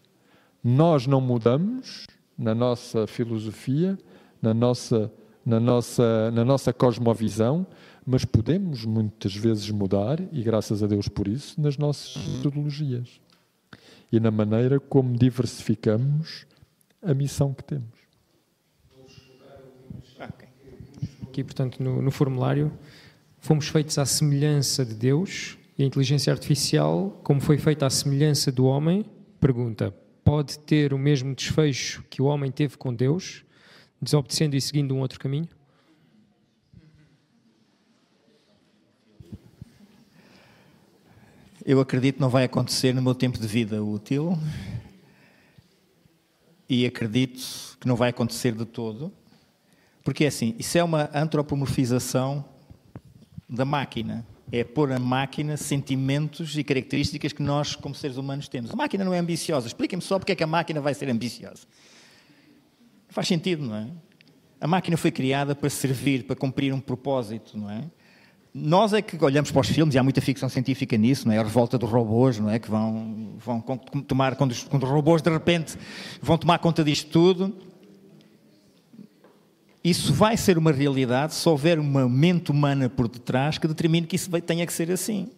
Nós não mudamos na nossa filosofia, na nossa na nossa, na nossa cosmovisão, mas podemos muitas vezes mudar, e graças a Deus por isso, nas nossas metodologias e na maneira como diversificamos a missão que temos. Aqui, portanto, no, no formulário, fomos feitos à semelhança de Deus e a inteligência artificial, como foi feita à semelhança do homem, pergunta: pode ter o mesmo desfecho que o homem teve com Deus? Desobedecendo e seguindo um outro caminho? Eu acredito que não vai acontecer no meu tempo de vida útil e acredito que não vai acontecer de todo, porque é assim, isso é uma antropomorfização da máquina. É pôr a máquina sentimentos e características que nós, como seres humanos, temos. A máquina não é ambiciosa. Expliquem-me só porque é que a máquina vai ser ambiciosa. Faz sentido, não é? A máquina foi criada para servir, para cumprir um propósito, não é? Nós é que olhamos para os filmes, e há muita ficção científica nisso, não é? A revolta dos robôs, não é? Que vão, vão tomar, quando os, quando os robôs de repente vão tomar conta disto tudo. Isso vai ser uma realidade se houver uma mente humana por detrás que determine que isso tenha que ser assim.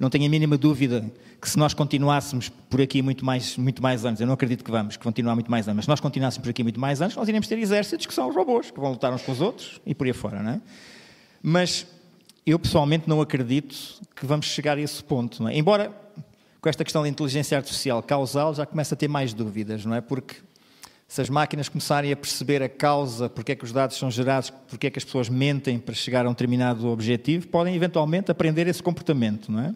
Não tenho a mínima dúvida que se nós continuássemos por aqui muito mais, muito mais anos, eu não acredito que vamos continuar muito mais anos, mas se nós continuássemos por aqui muito mais anos, nós iremos ter exércitos que são os robôs, que vão lutar uns com os outros e por aí fora, não é? Mas eu pessoalmente não acredito que vamos chegar a esse ponto, é? Embora com esta questão da inteligência artificial causal já começa a ter mais dúvidas, não é? Porque se as máquinas começarem a perceber a causa, porque é que os dados são gerados, porque é que as pessoas mentem para chegar a um determinado objetivo, podem eventualmente aprender esse comportamento, não é?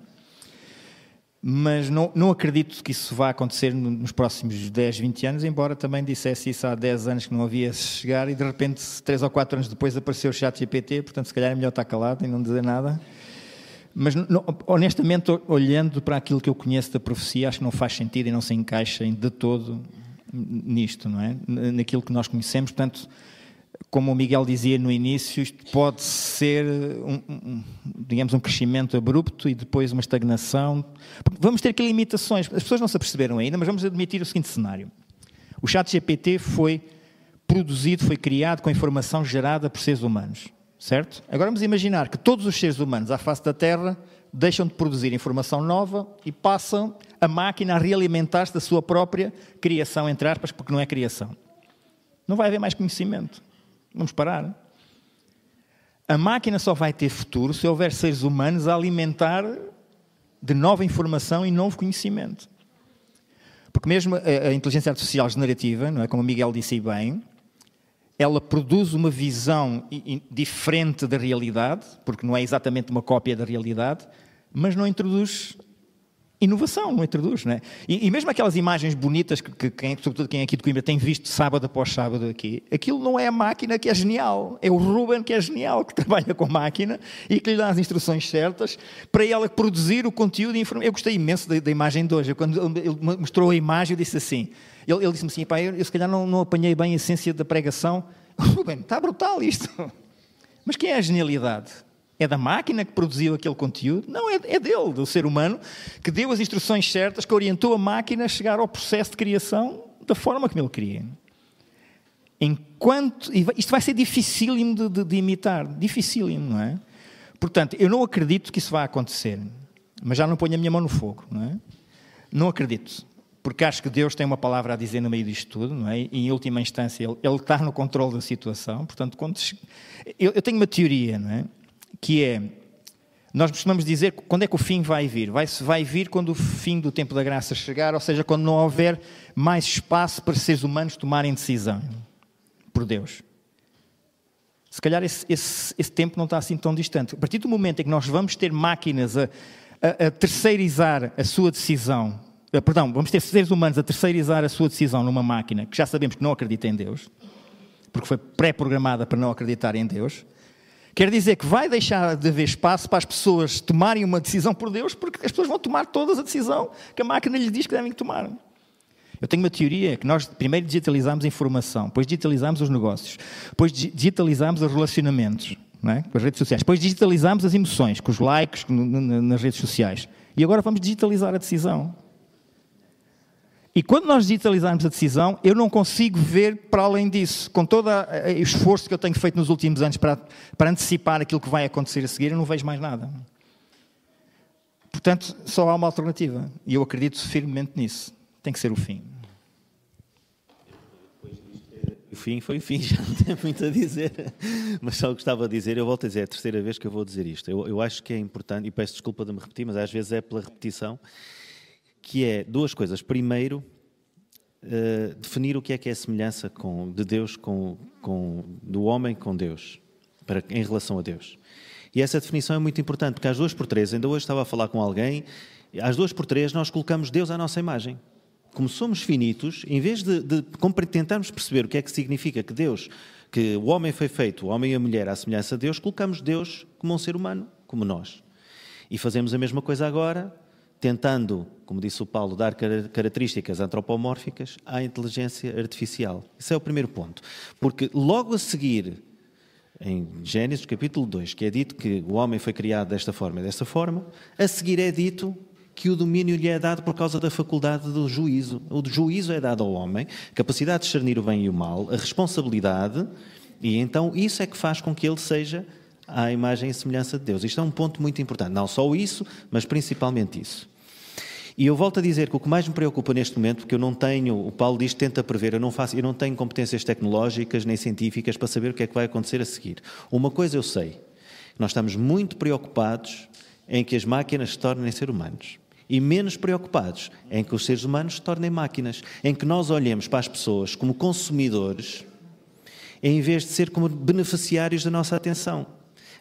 Mas não, não acredito que isso vá acontecer nos próximos 10, 20 anos, embora também dissesse isso há 10 anos que não havia chegar e de repente, 3 ou 4 anos depois, apareceu o chat GPT, portanto, se calhar é melhor estar calado e não dizer nada. Mas, não, honestamente, olhando para aquilo que eu conheço da profecia, acho que não faz sentido e não se encaixa de todo nisto, não é? Naquilo que nós conhecemos, portanto como o Miguel dizia no início, isto pode ser, um, um, digamos, um crescimento abrupto e depois uma estagnação. Vamos ter aqui limitações. As pessoas não se aperceberam ainda, mas vamos admitir o seguinte cenário. O chat GPT foi produzido, foi criado com informação gerada por seres humanos. Certo? Agora vamos imaginar que todos os seres humanos à face da Terra deixam de produzir informação nova e passam a máquina a realimentar-se da sua própria criação, entre aspas, porque não é criação. Não vai haver mais conhecimento. Vamos parar. A máquina só vai ter futuro se houver seres humanos a alimentar de nova informação e novo conhecimento. Porque mesmo a, inteligência artificial generativa, não é, como o Miguel disse bem, ela produz uma visão diferente da realidade, porque não é exatamente uma cópia da realidade, mas não introduz inovação, não introduz, não é? E, e mesmo aquelas imagens bonitas que, que sobretudo quem é aqui de Coimbra tem visto sábado após sábado aqui, aquilo não é a máquina que é genial, é o Ruben que é genial, que trabalha com máquina e que lhe dá as instruções certas para ela produzir o conteúdo e informação. Eu gostei imenso da, da imagem de hoje. Quando ele mostrou a imagem, eu disse assim, ele, ele disse-me assim, pá, eu, eu se calhar não, não apanhei bem a essência da pregação. Ruben, está brutal isto. Mas quem é a genialidade? É da máquina que produziu aquele conteúdo? Não, é, é dele, do ser humano, que deu as instruções certas, que orientou a máquina a chegar ao processo de criação da forma como ele queria. Enquanto. Isto vai ser dificílimo de, de, de imitar. Dificílimo, não é? Portanto, eu não acredito que isso vá acontecer. Mas já não ponho a minha mão no fogo, não é? Não acredito. Porque acho que Deus tem uma palavra a dizer no meio disto tudo, não é? E, em última instância, Ele, ele está no controle da situação. Portanto, quando, eu, eu tenho uma teoria, não é? Que é, nós costumamos dizer quando é que o fim vai vir. Vai, vai vir quando o fim do tempo da graça chegar, ou seja, quando não houver mais espaço para seres humanos tomarem decisão por Deus. Se calhar esse, esse, esse, tempo não está assim tão distante. A partir do momento em que nós vamos ter máquinas a, a, a terceirizar a sua decisão, a, perdão, vamos ter seres humanos a terceirizar a sua decisão numa máquina que já sabemos que não acredita em Deus, porque foi pré-programada para não acreditar em Deus, Quer dizer que vai deixar de haver espaço para as pessoas tomarem uma decisão por Deus, porque as pessoas vão tomar todas a decisão que a máquina lhes diz que devem tomar. Eu tenho uma teoria que nós primeiro digitalizamos a informação, depois digitalizamos os negócios, depois digitalizamos os relacionamentos é? com as redes sociais, depois digitalizamos as emoções, com os likes nas redes sociais. E agora vamos digitalizar a decisão. E quando nós digitalizarmos a decisão, eu não consigo ver para além disso. Com todo o esforço que eu tenho feito nos últimos anos para, para antecipar aquilo que vai acontecer a seguir, eu não vejo mais nada. Portanto, só há uma alternativa. E eu acredito firmemente nisso. Tem que ser o fim. O fim foi o fim, já não tenho muito a dizer. Mas só gostava de dizer, eu volto a dizer, é a terceira vez que eu vou dizer isto. Eu, eu acho que é importante, e peço desculpa de me repetir, mas às vezes é pela repetição que é duas coisas. Primeiro, uh, definir o que é que é a semelhança com, de Deus, com, com, do homem com Deus, para, em relação a Deus. E essa definição é muito importante, porque às duas por três, ainda hoje estava a falar com alguém, às duas por três nós colocamos Deus à nossa imagem. Como somos finitos, em vez de, de tentarmos perceber o que é que significa que Deus, que o homem foi feito, o homem e a mulher à semelhança de Deus, colocamos Deus como um ser humano, como nós. E fazemos a mesma coisa agora tentando, como disse o Paulo, dar características antropomórficas à inteligência artificial. Esse é o primeiro ponto. Porque logo a seguir, em Gênesis capítulo 2, que é dito que o homem foi criado desta forma e desta forma, a seguir é dito que o domínio lhe é dado por causa da faculdade do juízo. O juízo é dado ao homem, capacidade de discernir o bem e o mal, a responsabilidade, e então isso é que faz com que ele seja à imagem e semelhança de Deus. Isto é um ponto muito importante. Não só isso, mas principalmente isso. E eu volto a dizer que o que mais me preocupa neste momento, porque eu não tenho, o Paulo diz tenta prever, eu não faço, eu não tenho competências tecnológicas nem científicas para saber o que é que vai acontecer a seguir. Uma coisa eu sei, nós estamos muito preocupados em que as máquinas se tornem ser humanos. E menos preocupados em que os seres humanos se tornem máquinas, em que nós olhemos para as pessoas como consumidores, em vez de ser como beneficiários da nossa atenção.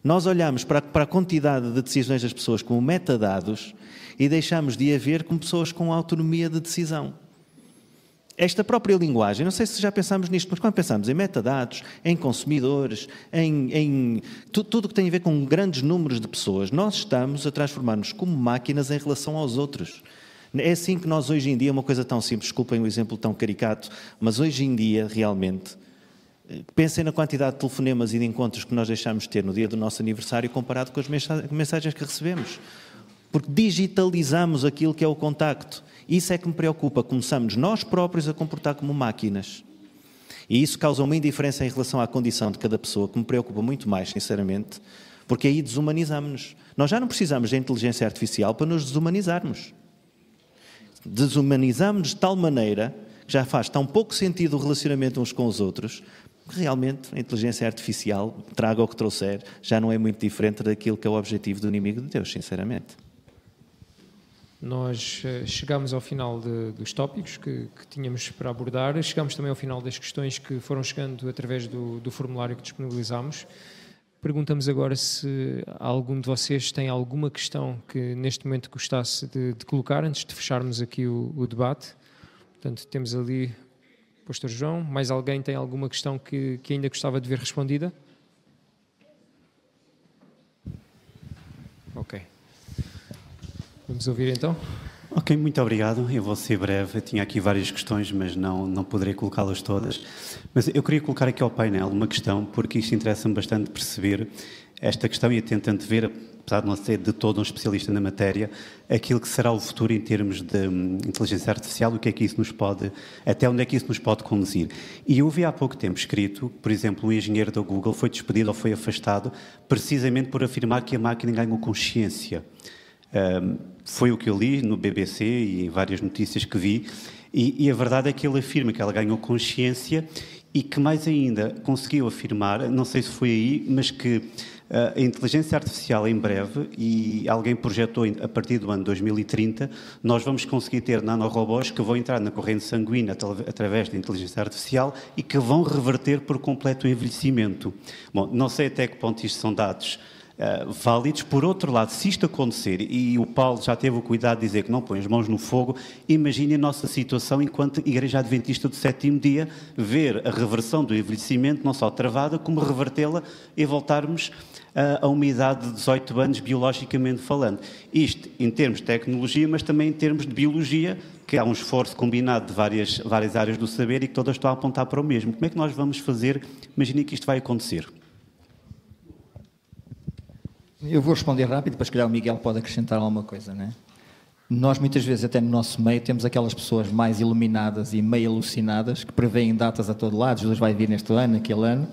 Nós olhamos para, para a quantidade de decisões das pessoas como metadados e deixamos de haver como pessoas com autonomia de decisão. Esta própria linguagem, não sei se já pensamos nisto, mas quando pensamos em metadados, em consumidores, em, em tudo o que tem a ver com grandes números de pessoas, nós estamos a transformar-nos como máquinas em relação aos outros. É assim que nós hoje em dia, uma coisa tão simples, desculpem o exemplo tão caricato, mas hoje em dia, realmente, pensem na quantidade de telefonemas e de encontros que nós deixamos de ter no dia do nosso aniversário comparado com as mensagens que recebemos porque digitalizamos aquilo que é o contacto. Isso é que me preocupa. Começamos nós próprios a comportar como máquinas. E isso causa uma indiferença em relação à condição de cada pessoa que me preocupa muito mais, sinceramente, porque aí desumanizamos-nos. Nós já não precisamos da inteligência artificial para nos desumanizarmos. Desumanizamos de tal maneira que já faz tão pouco sentido o relacionamento uns com os outros, que realmente a inteligência artificial, traga o que trouxer, já não é muito diferente daquilo que é o objetivo do inimigo de Deus, sinceramente. Nós uh, chegamos ao final de, dos tópicos que, que, tínhamos para abordar, chegamos também ao final das questões que foram chegando através do, do formulário que disponibilizámos. Perguntamos agora se algum de vocês tem alguma questão que neste momento gostasse de, de colocar antes de fecharmos aqui o, o, debate. Portanto, temos ali o Pastor João. Mais alguém tem alguma questão que, que ainda gostava de ver respondida? Ok. Vamos ouvir então? Ok, muito obrigado. Eu vou ser breve. Eu tinha aqui várias questões, mas não, não poderei colocá-las todas. Mas eu queria colocar aqui ao painel uma questão, porque isto interessa-me bastante perceber esta questão e tentando ver, apesar de não ser de todo um especialista na matéria, aquilo que será o futuro em termos de hum, inteligência artificial, o que é que isso nos pode, até onde é que isso nos pode conduzir. E eu vi há pouco tempo escrito, por exemplo, um engenheiro da Google foi despedido ou foi afastado precisamente por afirmar que a máquina ganhou consciência. Um, foi o que eu li no BBC e em várias notícias que vi, e, e, a verdade é que ele afirma que ela ganhou consciência e que mais ainda conseguiu afirmar, não sei se foi aí, mas que uh, a inteligência artificial em breve, e alguém projetou a partir do ano 2030, nós vamos conseguir ter nanorobôs que vão entrar na corrente sanguínea através da inteligência artificial e que vão reverter por completo o envelhecimento. Bom, não sei até que ponto isto são dados uh, válidos. Por outro lado, se isto acontecer, e o Paulo já teve o cuidado de dizer que não põe as mãos no fogo, imagine a nossa situação enquanto Igreja Adventista do sétimo dia, ver a reversão do envelhecimento não só travada, como revertê-la e voltarmos uh, a uma idade de 18 anos, biologicamente falando. Isto em termos de tecnologia, mas também em termos de biologia, que há um esforço combinado de várias, várias áreas do saber e que todas estão a apontar para o mesmo. Como é que nós vamos fazer? Imagine que isto vai acontecer. Eu vou responder rápido, para se calhar o Miguel pode acrescentar alguma coisa, né? Nós muitas vezes, até no nosso meio, temos aquelas pessoas mais iluminadas e meio alucinadas que preveem datas a todo lado, Jesus vai vir neste ano, aquele ano.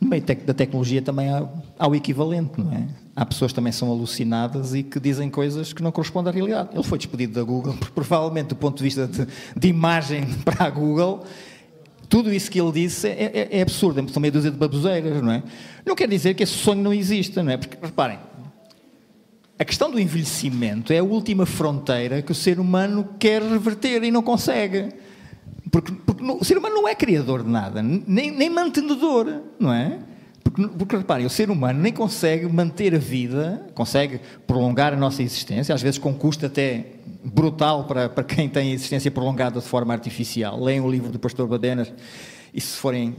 No meio da tecnologia também há, há o equivalente, não é? Há pessoas que também são alucinadas e que dizem coisas que não correspondem à realidade. Ele foi despedido da Google, porque provavelmente do ponto de vista de, de imagem para a Google, tudo isso que ele disse é, é, é absurdo, são meia dúzia de baboseiras, não é? Não quer dizer que esse sonho não exista, não é? Porque, reparem, a questão do envelhecimento é a última fronteira que o ser humano quer reverter e não consegue. Porque, porque o ser humano não é criador de nada, nem, nem mantenedor, não é? Porque, porque, reparem, o ser humano nem consegue manter a vida, consegue prolongar a nossa existência, às vezes com custo até brutal para, para quem tem a existência prolongada de forma artificial. Leiam o livro do pastor Badenas e se forem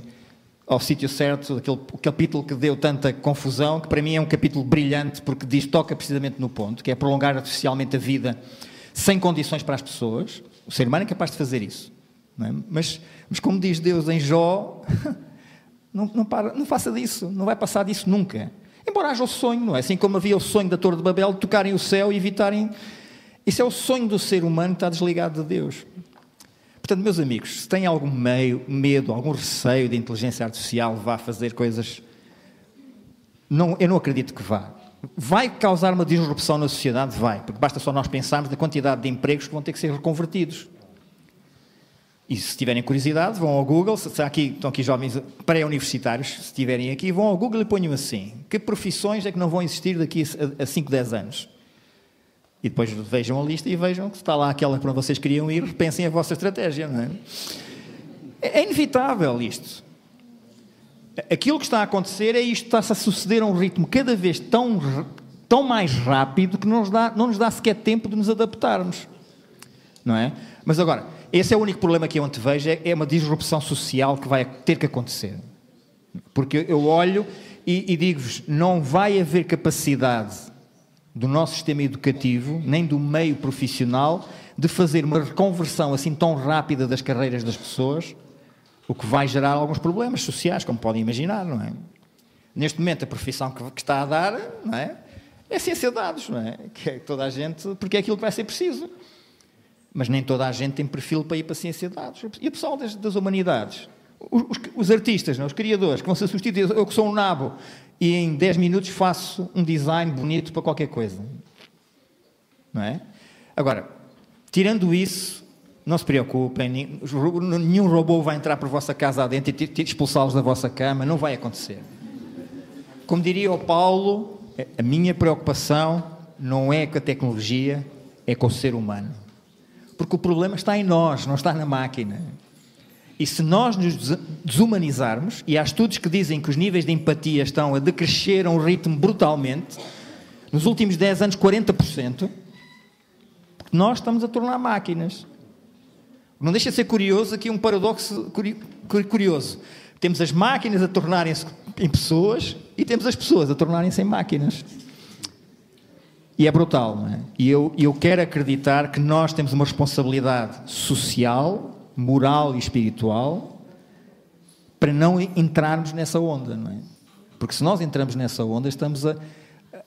ao sítio certo, aquele capítulo que deu tanta confusão, que para mim é um capítulo brilhante, porque diz, toca precisamente no ponto, que é prolongar artificialmente a vida sem condições para as pessoas. O ser humano é capaz de fazer isso. É? Mas, mas, como diz Deus em Jó, não, não, para, não faça disso, não vai passar disso nunca. Embora haja o sonho, não é? Assim como havia o sonho da Torre de Babel de tocarem o céu e evitarem. Isso é o sonho do ser humano que está desligado de Deus. Portanto, meus amigos, se têm algum meio, medo, algum receio de inteligência artificial vá fazer coisas. Não, eu não acredito que vá. Vai causar uma disrupção na sociedade? Vai, porque basta só nós pensarmos na quantidade de empregos que vão ter que ser reconvertidos. E se tiverem curiosidade, vão ao Google, se aqui, estão aqui jovens pré-universitários, se estiverem aqui, vão ao Google e ponham assim: que profissões é que não vão existir daqui a 5, 10 anos? E depois vejam a lista e vejam que está lá aquela para onde vocês queriam ir, repensem a vossa estratégia, não é? É inevitável isto. Aquilo que está a acontecer é isto, está-se a suceder a um ritmo cada vez tão, tão mais rápido que não nos, dá, não nos dá sequer tempo de nos adaptarmos. Não é? Mas agora, esse é o único problema que eu antevejo, é, é uma disrupção social que vai ter que acontecer. Porque eu olho e, e digo-vos, não vai haver capacidade do nosso sistema educativo, nem do meio profissional, de fazer uma reconversão assim tão rápida das carreiras das pessoas, o que vai gerar alguns problemas sociais, como podem imaginar, não é? Neste momento, a profissão que, está a dar, não é? É ciência de dados, não é? Que é toda a gente, porque é aquilo que vai ser preciso. Mas nem toda a gente tem perfil para ir para a ciência de dados. E o pessoal das, das humanidades? os, os, artistas, não? os criadores, que vão ser substituídos. Eu que sou um nabo e em 10 minutos faço um design bonito para qualquer coisa. Não é? Agora, tirando isso, não se preocupem, nenhum robô vai entrar por vossa casa adentro e expulsá-los da vossa cama, não vai acontecer. Como diria o Paulo, a minha preocupação não é com a tecnologia, é com o ser humano. Porque o problema está em nós, não está na máquina. E se nós nos desumanizarmos, e há estudos que dizem que os níveis de empatia estão a decrescer a um ritmo brutalmente, nos últimos 10 anos 40%, nós estamos a tornar máquinas. Não deixa de ser curioso aqui um paradoxo curioso. Temos as máquinas a tornarem-se em pessoas e temos as pessoas a tornarem-se em máquinas. E é brutal, não é? E eu, eu quero acreditar que nós temos uma responsabilidade social, moral e espiritual para não entrarmos nessa onda, não é? Porque se nós entramos nessa onda, estamos a,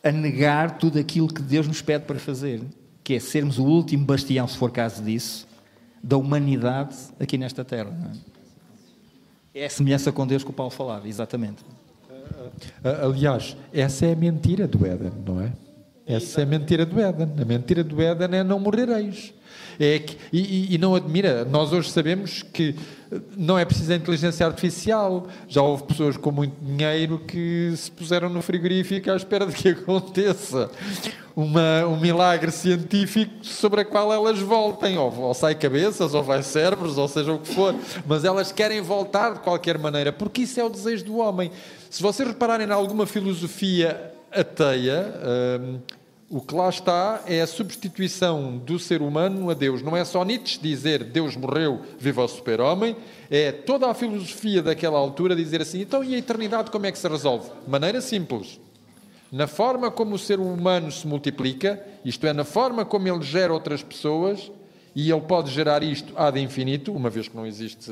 a negar tudo aquilo que Deus nos pede para fazer, que é sermos o último bastião, se for caso disso, da humanidade aqui nesta terra. É? é a semelhança com Deus que o Paulo falava, exatamente. Aliás, essa é a mentira do Éden, não é? Essa é a mentira do Éden. A mentira do Éden é não morrereis. É que, e, e, não admira, nós hoje sabemos que não é preciso a inteligência artificial. Já houve pessoas com muito dinheiro que se puseram no frigorífico à espera de que aconteça uma, um milagre científico sobre a qual elas voltem. Ou, ou sai cabeças, ou vai cérebros, ou seja o que for. Mas elas querem voltar de qualquer maneira, porque isso é o desejo do homem. Se vocês repararem em alguma filosofia ateia, hum, o que lá está é a substituição do ser humano a Deus. Não é só Nietzsche dizer Deus morreu, viva o super-homem, é toda a filosofia daquela altura dizer assim, então e a eternidade como é que se resolve? Maneira simples. Na forma como o ser humano se multiplica, isto é, na forma como ele gera outras pessoas, e ele pode gerar isto ad infinito, uma vez que não existe,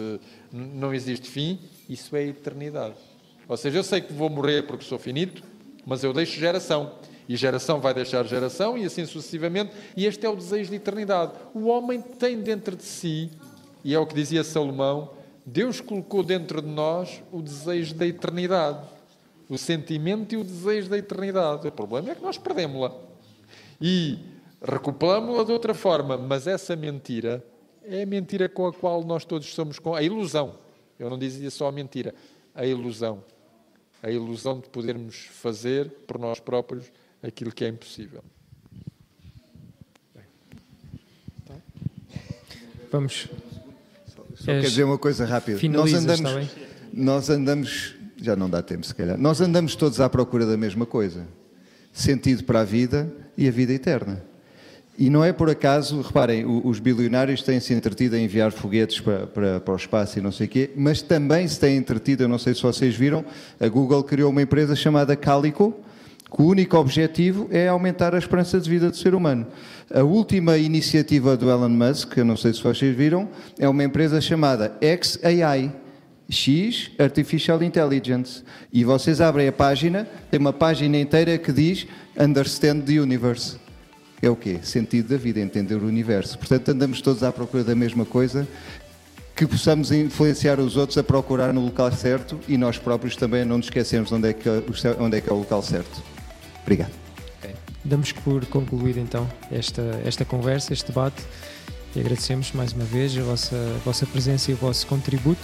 não existe fim, isso é a eternidade. Ou seja, eu sei que vou morrer porque sou finito, mas eu deixo geração e geração vai deixar geração, e assim sucessivamente, e este é o desejo de eternidade. O homem tem dentro de si, e é o que dizia Salomão, Deus colocou dentro de nós o desejo da eternidade, o sentimento e o desejo da eternidade. O problema é que nós perdemos-la. E recuperamos-la de outra forma, mas essa mentira é a mentira com a qual nós todos somos com a ilusão. Eu não dizia só a mentira, a ilusão. A ilusão de podermos fazer por nós próprios aquilo que é impossível. Vamos. Só quer dizer uma coisa rápida. Nós andamos, nós andamos, já não dá tempo se calhar, nós andamos todos à procura da mesma coisa. Sentido para a vida e a vida eterna. E não é por acaso, reparem, os bilionários têm-se entretido a enviar foguetes para, para, para, o espaço e não sei o quê, mas também se têm entretido, eu não sei se vocês viram, a Google criou uma empresa chamada Calico, que o único objetivo é aumentar a esperança de vida do ser humano. A última iniciativa do Elon Musk, eu não sei se vocês viram, é uma empresa chamada XAI, X Artificial Intelligence. E vocês abrem a página, tem uma página inteira que diz Understand the Universe. É o quê? Sentido da vida, entender o universo. Portanto, andamos todos à procura da mesma coisa, que possamos influenciar os outros a procurar no local certo e nós próprios também não nos esquecemos onde é que, onde é, que é o local certo. Obrigado. Okay. Damos por concluído então esta, esta conversa, este debate e agradecemos mais uma vez a vossa, a vossa presença e o vosso contributo